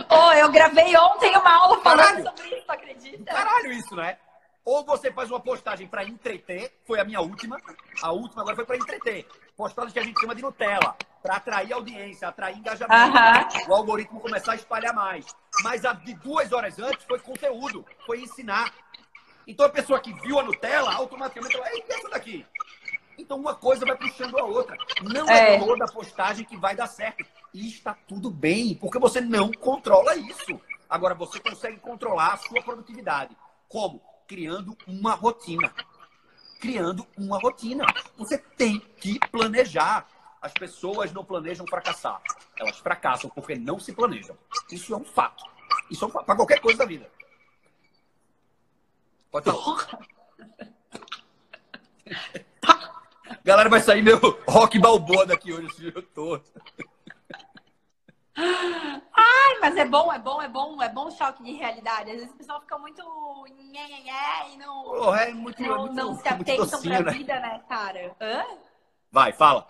Ô, eu gravei ontem uma aula falando Caralho. sobre isso, acredita? Caralho, isso, né? Ou você faz uma postagem para entreter, foi a minha última. A última agora foi para entreter. Postagem que a gente chama de Nutella, para atrair audiência, atrair engajamento, o algoritmo começar a espalhar mais. Mas a de duas horas antes foi conteúdo, foi ensinar. Então a pessoa que viu a Nutella, automaticamente ela, ei, essa daqui. Então uma coisa vai puxando a outra. Não é, É. toda postagem que vai dar certo. E está tudo bem, porque você não controla isso. Agora você consegue controlar a sua produtividade. Como? Criando uma rotina. Criando uma rotina. Você tem que planejar. As pessoas não planejam fracassar. Elas fracassam porque não se planejam. Isso é um fato. Isso é um fato para qualquer coisa da vida. Pode falar. Galera, vai sair meu rock balboa daqui hoje, esse eu tô. Ai, mas é bom, é bom, é bom, é bom o choque de realidade. Às vezes o pessoal fica muito nhé, nhé, nhé, e não, Porra, é muito, é não, muito, não se atentam pra né? vida, né, cara? Hã? Vai, fala.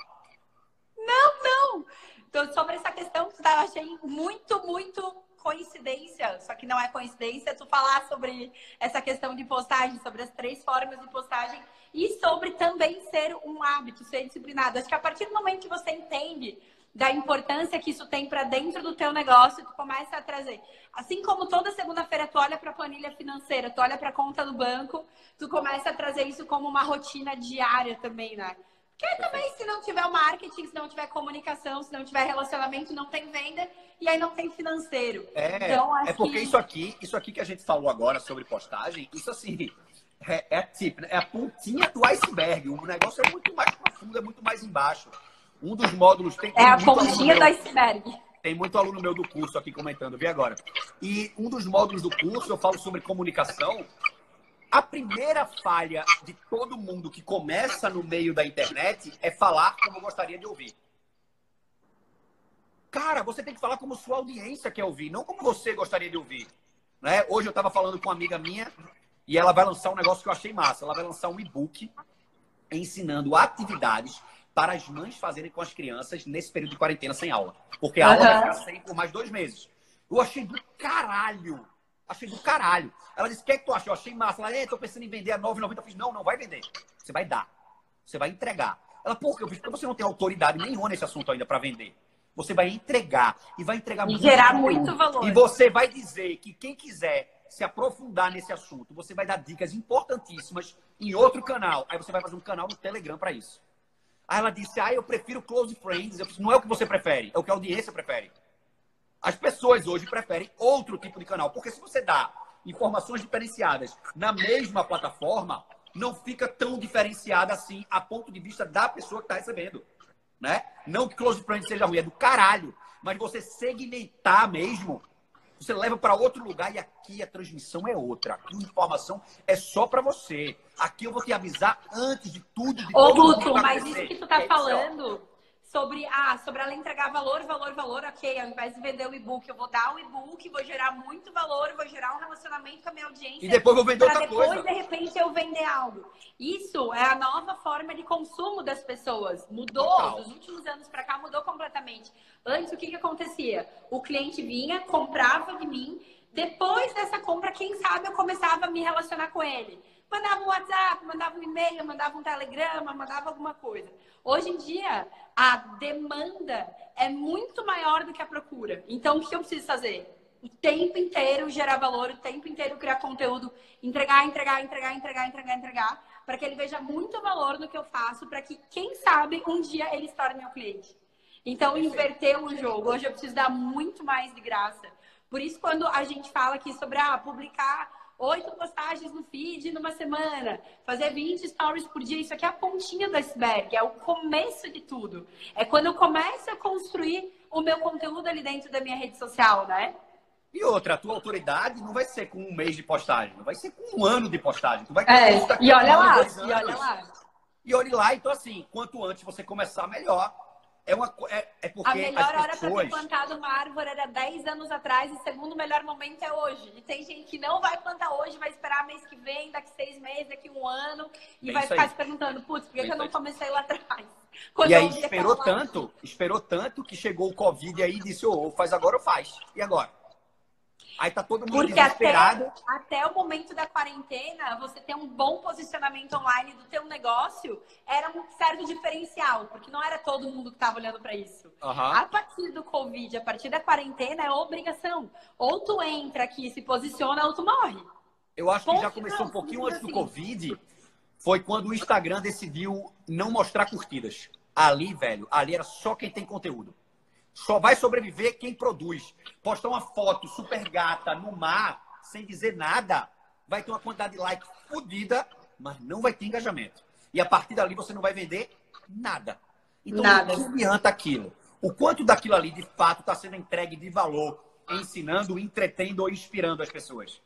Não! Então, sobre essa questão eu achei muito, muito coincidência. Só que não é coincidência tu falar sobre essa questão de postagem, sobre as três formas de postagem e sobre também ser um hábito, ser disciplinado. Acho que a partir do momento que você entende da importância que isso tem para dentro do teu negócio, tu começa a trazer. Assim como toda segunda-feira tu olha para a planilha financeira, tu olha para a conta do banco, tu começa a trazer isso como uma rotina diária também, né? Porque também se não tiver o marketing, se não tiver comunicação, se não tiver relacionamento, não tem venda e aí não tem financeiro. É, Então, é porque que- isso aqui, isso aqui que a gente falou agora sobre postagem, isso assim, é, é, tipo, é a pontinha do iceberg. O negócio é muito mais profundo, é muito mais embaixo. Um dos módulos tem. É tem a muito aluno pontinha do iceberg. Tem muito aluno meu do curso aqui comentando, vi agora. E um dos módulos do curso eu falo sobre comunicação. A primeira falha de todo mundo que começa no meio da internet é falar como eu gostaria de ouvir. Cara, você tem que falar como sua audiência quer ouvir, não como você gostaria de ouvir. Né? Hoje eu estava falando com uma amiga minha e ela vai lançar um negócio que eu achei massa. Ela vai lançar um e-book ensinando atividades para as mães fazerem com as crianças nesse período de quarentena sem aula. Porque a aula vai ficar sem por mais dois meses. Eu achei do caralho. Achei do caralho. Ela disse: O que é que tu acha? Eu achei massa. Ela, tô pensando em vender a 9,90. Eu fiz: Não, não vai vender. Você vai dar. Você vai entregar. Ela, por quê? Eu fiz: Porque você não tem autoridade nenhuma nesse assunto ainda para vender. Você vai entregar e vai entregar e muito gerar muito valor. E você vai dizer que quem quiser se aprofundar nesse assunto, você vai dar dicas importantíssimas em outro canal. Aí você vai fazer um canal no Telegram para isso. Aí ela disse: Ah, eu prefiro Close Friends. Eu disse, não é o que você prefere, é o que a audiência prefere. As pessoas hoje preferem outro tipo de canal. Porque se você dá informações diferenciadas na mesma plataforma, não fica tão diferenciada assim a ponto de vista da pessoa que está recebendo. Né? Não que Close Friends seja ruim, é do caralho. Mas você segmentar mesmo, você leva para outro lugar e aqui a transmissão é outra. Aqui a informação é só para você. Aqui eu vou te avisar antes de tudo. De Ô, Guto, mas isso que tu tá é falando sobre, ah, sobre ela entregar valor, valor, valor, ok, ao invés de vender o e-book, eu vou dar o e-book, vou gerar muito valor, vou gerar um relacionamento com a minha audiência. E depois vou vender outra depois, coisa. de repente, eu vender algo. Isso é a nova forma de consumo das pessoas. Mudou, Total. dos últimos anos para cá, mudou completamente. Antes, o que, que acontecia? O cliente vinha, comprava de mim, depois dessa compra, quem sabe eu começava a me relacionar com ele mandava um WhatsApp, mandava um e-mail, mandava um telegrama, mandava alguma coisa. Hoje em dia, a demanda é muito maior do que a procura. Então, o que eu preciso fazer? O tempo inteiro gerar valor, o tempo inteiro criar conteúdo, entregar, entregar, entregar, entregar, entregar, entregar, para que ele veja muito valor no que eu faço, para que, quem sabe, um dia ele se torne meu cliente. Então, inverter o jogo. Hoje eu preciso dar muito mais de graça. Por isso, quando a gente fala aqui sobre ah, publicar oito postagens no feed numa semana, fazer 20 stories por dia, isso aqui é a pontinha do iceberg, é o começo de tudo. É quando eu começo a construir o meu conteúdo ali dentro da minha rede social, né? E outra, a tua autoridade não vai ser com um mês de postagem, não vai ser com um ano de postagem. Tu vai é, e olha lá, e olha lá. E olhe lá, então assim, quanto antes você começar, melhor é, uma, é, é porque. A melhor hora para ter plantado uma árvore era 10 anos atrás e o segundo melhor momento é hoje. E tem gente que não vai plantar hoje, vai esperar mês que vem, daqui seis meses, daqui um ano, e Bem vai ficar aí. se perguntando, putz, por que, que eu não comecei lá atrás? Quando e aí esperou tanto, esperou tanto que chegou o Covid aí e disse, ô, oh, faz agora ou faz? E agora? Aí tá todo mundo Porque desesperado. Até, até o momento da quarentena, você ter um bom posicionamento online do teu negócio era um certo diferencial, porque não era todo mundo que estava olhando para isso. Uhum. A partir do Covid, a partir da quarentena, é obrigação. Ou tu entra aqui e se posiciona, ou tu morre. Eu acho que já começou um pouquinho antes do assim. Covid. Foi quando o Instagram decidiu não mostrar curtidas. Ali, velho, ali era só quem tem conteúdo. Só vai sobreviver quem produz. Postar uma foto super gata no mar, sem dizer nada, vai ter uma quantidade de like fodida, mas não vai ter engajamento. E a partir dali você não vai vender nada. Então, nada. não adianta aquilo. O quanto daquilo ali, de fato, está sendo entregue de valor, ensinando, entretendo ou inspirando as pessoas?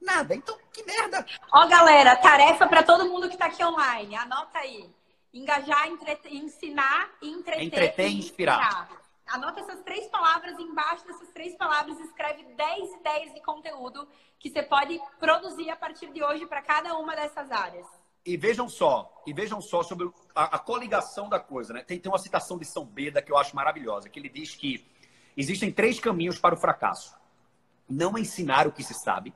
Nada. Então, que merda. Ó, galera, tarefa para todo mundo que está aqui online. Anota aí. Engajar, entreter, ensinar, entreter, entreter e inspirar. inspirar. Anota essas três palavras e embaixo dessas três palavras escreve 10 ideias de conteúdo que você pode produzir a partir de hoje para cada uma dessas áreas. E vejam só, e vejam só sobre a, a coligação da coisa, né? Tem, tem uma citação de São Beda que eu acho maravilhosa, que ele diz que existem três caminhos para o fracasso: não ensinar o que se sabe,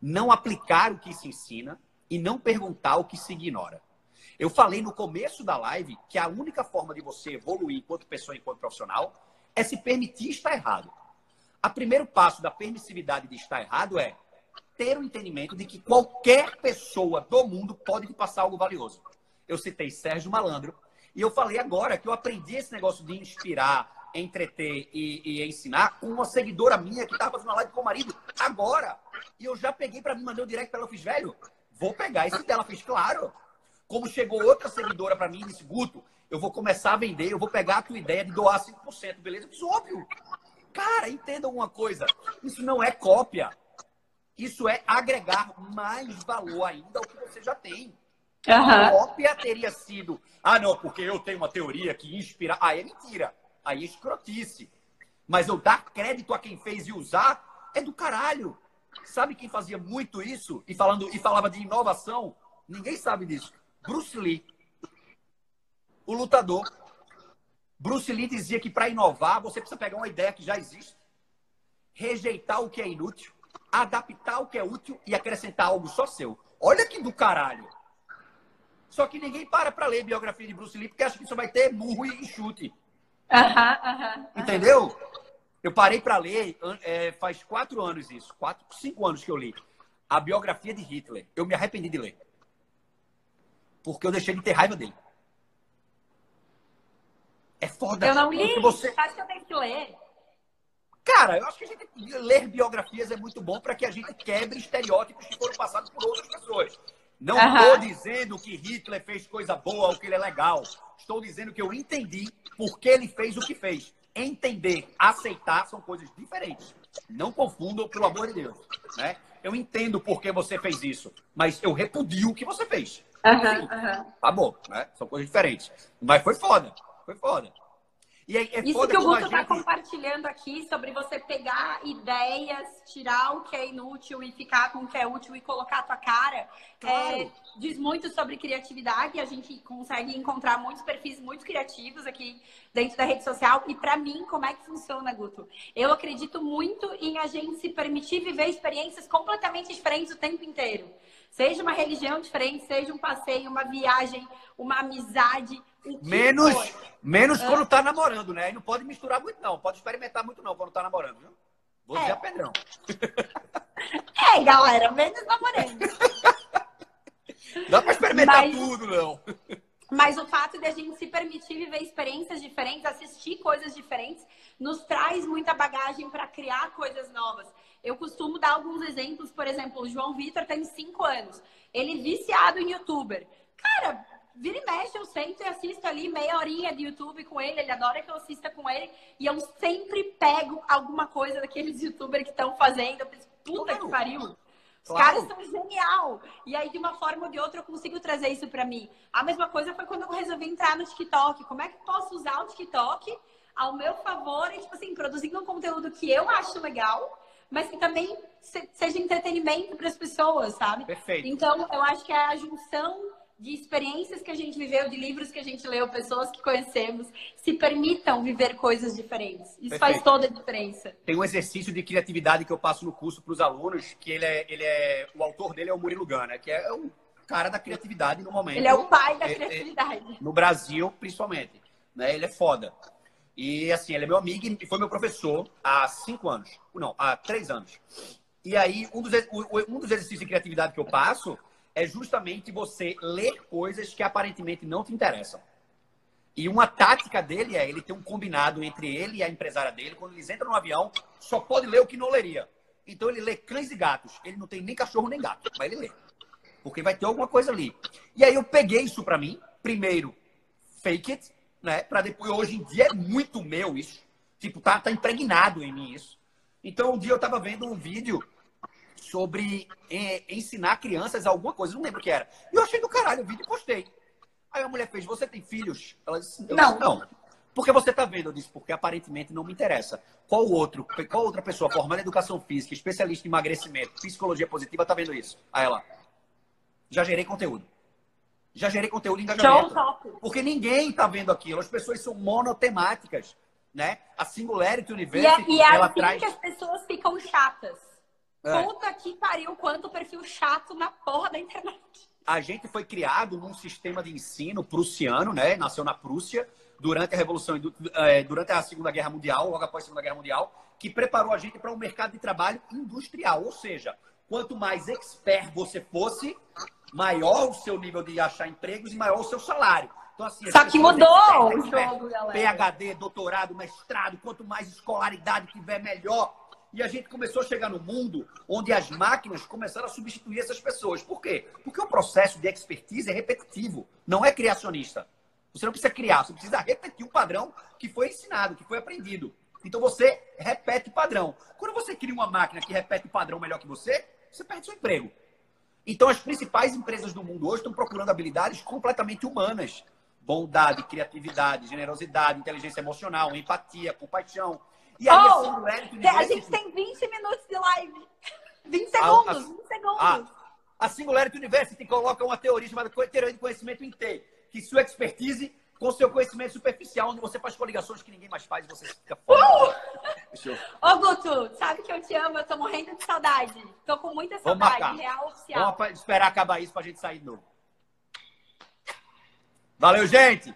não aplicar o que se ensina e não perguntar o que se ignora. Eu falei no começo da live que a única forma de você evoluir enquanto pessoa, enquanto profissional, é se permitir estar errado. O primeiro passo da permissividade de estar errado é ter o entendimento de que qualquer pessoa do mundo pode te passar algo valioso. Eu citei Sérgio Malandro e eu falei agora que eu aprendi esse negócio de inspirar, entreter e, e ensinar com uma seguidora minha que estava fazendo uma live com o marido agora. E eu já peguei para mim, mandei o direct para ela, eu fiz, velho, vou pegar esse dela. Fiz, claro, como chegou outra seguidora para mim e disse, Guto, eu vou começar a vender, eu vou pegar a tua ideia de doar 5%, beleza? Eu disse, óbvio. Cara, entendam uma coisa. Isso não é cópia. Isso é agregar mais valor ainda ao que você já tem. Uhum. A cópia teria sido, ah, não, porque eu tenho uma teoria que inspira. Ah, é mentira. Aí é escrotice. Mas eu dar crédito a quem fez e usar é do caralho. Sabe quem fazia muito isso e, falando, e falava de inovação? Ninguém sabe disso. Bruce Lee. O lutador. Bruce Lee dizia que para inovar você precisa pegar uma ideia que já existe, rejeitar o que é inútil, adaptar o que é útil e acrescentar algo só seu. Olha que do caralho. Só que ninguém para para ler biografia de Bruce Lee porque acha que isso vai ter murro e chute. Uh -huh, uh -huh, Entendeu? Eu parei para ler, é, faz quatro anos isso, quatro, cinco anos que eu li a biografia de Hitler. Eu me arrependi de ler. Porque eu deixei de ter raiva dele. É foda. Eu não li. Você... Acho que eu tenho que ler. Cara, eu acho que a gente ler biografias é muito bom para que a gente quebre estereótipos que foram passados por outras pessoas. Não estou uhum. dizendo que Hitler fez coisa boa ou que ele é legal. Estou dizendo que eu entendi por que ele fez o que fez. Entender, aceitar são coisas diferentes. Não confundam, pelo amor de Deus. Né? Eu entendo por que você fez isso, mas eu repudio o que você fez. Uhum, uhum. Tá bom, né? São coisas diferentes. Mas foi foda. Foi foda. E aí, é Isso foda que o Guto está gente... compartilhando aqui sobre você pegar ideias, tirar o que é inútil e ficar com o que é útil e colocar a tua cara. É, claro. É, diz muito sobre criatividade. A gente consegue encontrar muitos perfis muito criativos aqui dentro da rede social. E para mim, como é que funciona, Guto? Eu acredito muito em a gente se permitir viver experiências completamente diferentes o tempo inteiro. Seja uma religião diferente, seja um passeio, uma viagem, uma amizade, Menos, menos quando tá namorando, né? Aí não pode misturar muito, não. Pode experimentar muito, não, quando tá namorando, viu? Vou dizer é. a Pedrão. É, galera, menos namorando. Dá pra experimentar Mas... tudo, não. Mas o fato de a gente se permitir viver experiências diferentes, assistir coisas diferentes, nos traz muita bagagem para criar coisas novas. Eu costumo dar alguns exemplos, por exemplo, o João Vitor tem cinco anos. Ele é viciado em youtuber. Cara, vira e mexe, eu sento e assisto ali meia horinha de YouTube com ele, ele adora que eu assista com ele, e eu sempre pego alguma coisa daqueles youtubers que estão fazendo, eu penso, puta claro. que pariu. Os claro. caras são genial. E aí, de uma forma ou de outra, eu consigo trazer isso para mim. A mesma coisa foi quando eu resolvi entrar no TikTok. Como é que eu posso usar o TikTok ao meu favor e, tipo assim, produzindo um conteúdo que eu acho legal, mas que também seja entretenimento para as pessoas, sabe? Perfeito. Então, eu acho que é a junção de experiências que a gente viveu, de livros que a gente leu, pessoas que conhecemos, se permitam viver coisas diferentes. Isso Perfeito. faz toda a diferença. Tem um exercício de criatividade que eu passo no curso para os alunos, que ele é, ele é, o autor dele é o Murilo Gana, que é um cara da criatividade no momento. Ele é o pai da é, é criatividade. No Brasil, principalmente. Né? Ele é foda. E assim, ele é meu amigo e foi meu professor há cinco anos. Não, há três anos. E aí, um dos, um dos exercícios de criatividade que eu passo é justamente você ler coisas que aparentemente não te interessam. E uma tática dele é ele ter um combinado entre ele e a empresária dele. Quando eles entram no avião, só pode ler o que não leria. Então ele lê cães e gatos. Ele não tem nem cachorro nem gato, mas ele lê. Porque vai ter alguma coisa ali. E aí eu peguei isso para mim. Primeiro, fake it, né? Para depois, hoje em dia é muito meu isso. Tipo, tá, tá impregnado em mim isso. Então um dia eu tava vendo um vídeo sobre é, ensinar crianças alguma coisa, não lembro o que era. E eu achei do caralho o vídeo e postei. Aí a mulher fez, você tem filhos? Ela disse, não. Disse, não. Porque você tá vendo? Eu disse, porque aparentemente não me interessa. Qual outro, qual outra pessoa formada em educação física, especialista em emagrecimento, psicologia positiva, tá vendo isso? Aí ela, já gerei conteúdo. Já gerei conteúdo em engajamento. Porque ninguém tá vendo aquilo. As pessoas são monotemáticas, né? A Singularity University, e é, e é ela assim traz... que as pessoas ficam chatas. É. Puta que pariu, quanto perfil chato na porra da internet. A gente foi criado num sistema de ensino prussiano, né? Nasceu na Prússia durante a Revolução, é, durante a Segunda Guerra Mundial, logo após a Segunda Guerra Mundial, que preparou a gente para um mercado de trabalho industrial. Ou seja, quanto mais expert você fosse, maior o seu nível de achar empregos e maior o seu salário. Então, assim, Só que mudou o jogo, galera. PHD, doutorado, mestrado, quanto mais escolaridade tiver, melhor. E a gente começou a chegar no mundo onde as máquinas começaram a substituir essas pessoas. Por quê? Porque o processo de expertise é repetitivo, não é criacionista. Você não precisa criar, você precisa repetir o padrão que foi ensinado, que foi aprendido. Então você repete o padrão. Quando você cria uma máquina que repete o padrão melhor que você, você perde seu emprego. Então as principais empresas do mundo hoje estão procurando habilidades completamente humanas. Bondade, criatividade, generosidade, inteligência emocional, empatia, compaixão, E aí, oh, Singularity University... A gente tem 20 minutos de live. 20 segundos, a, a, 20 segundos. A, a Singularity University coloca uma teoria chamada teoria de conhecimento em T, que sua expertise com seu conhecimento superficial, onde você faz coligações que ninguém mais faz e você fica fora. Uh! Ô, Guto, sabe que eu te amo, eu tô morrendo de saudade. Tô com muita saudade, real oficial. Vamos esperar acabar isso pra gente sair de novo. Valeu, gente!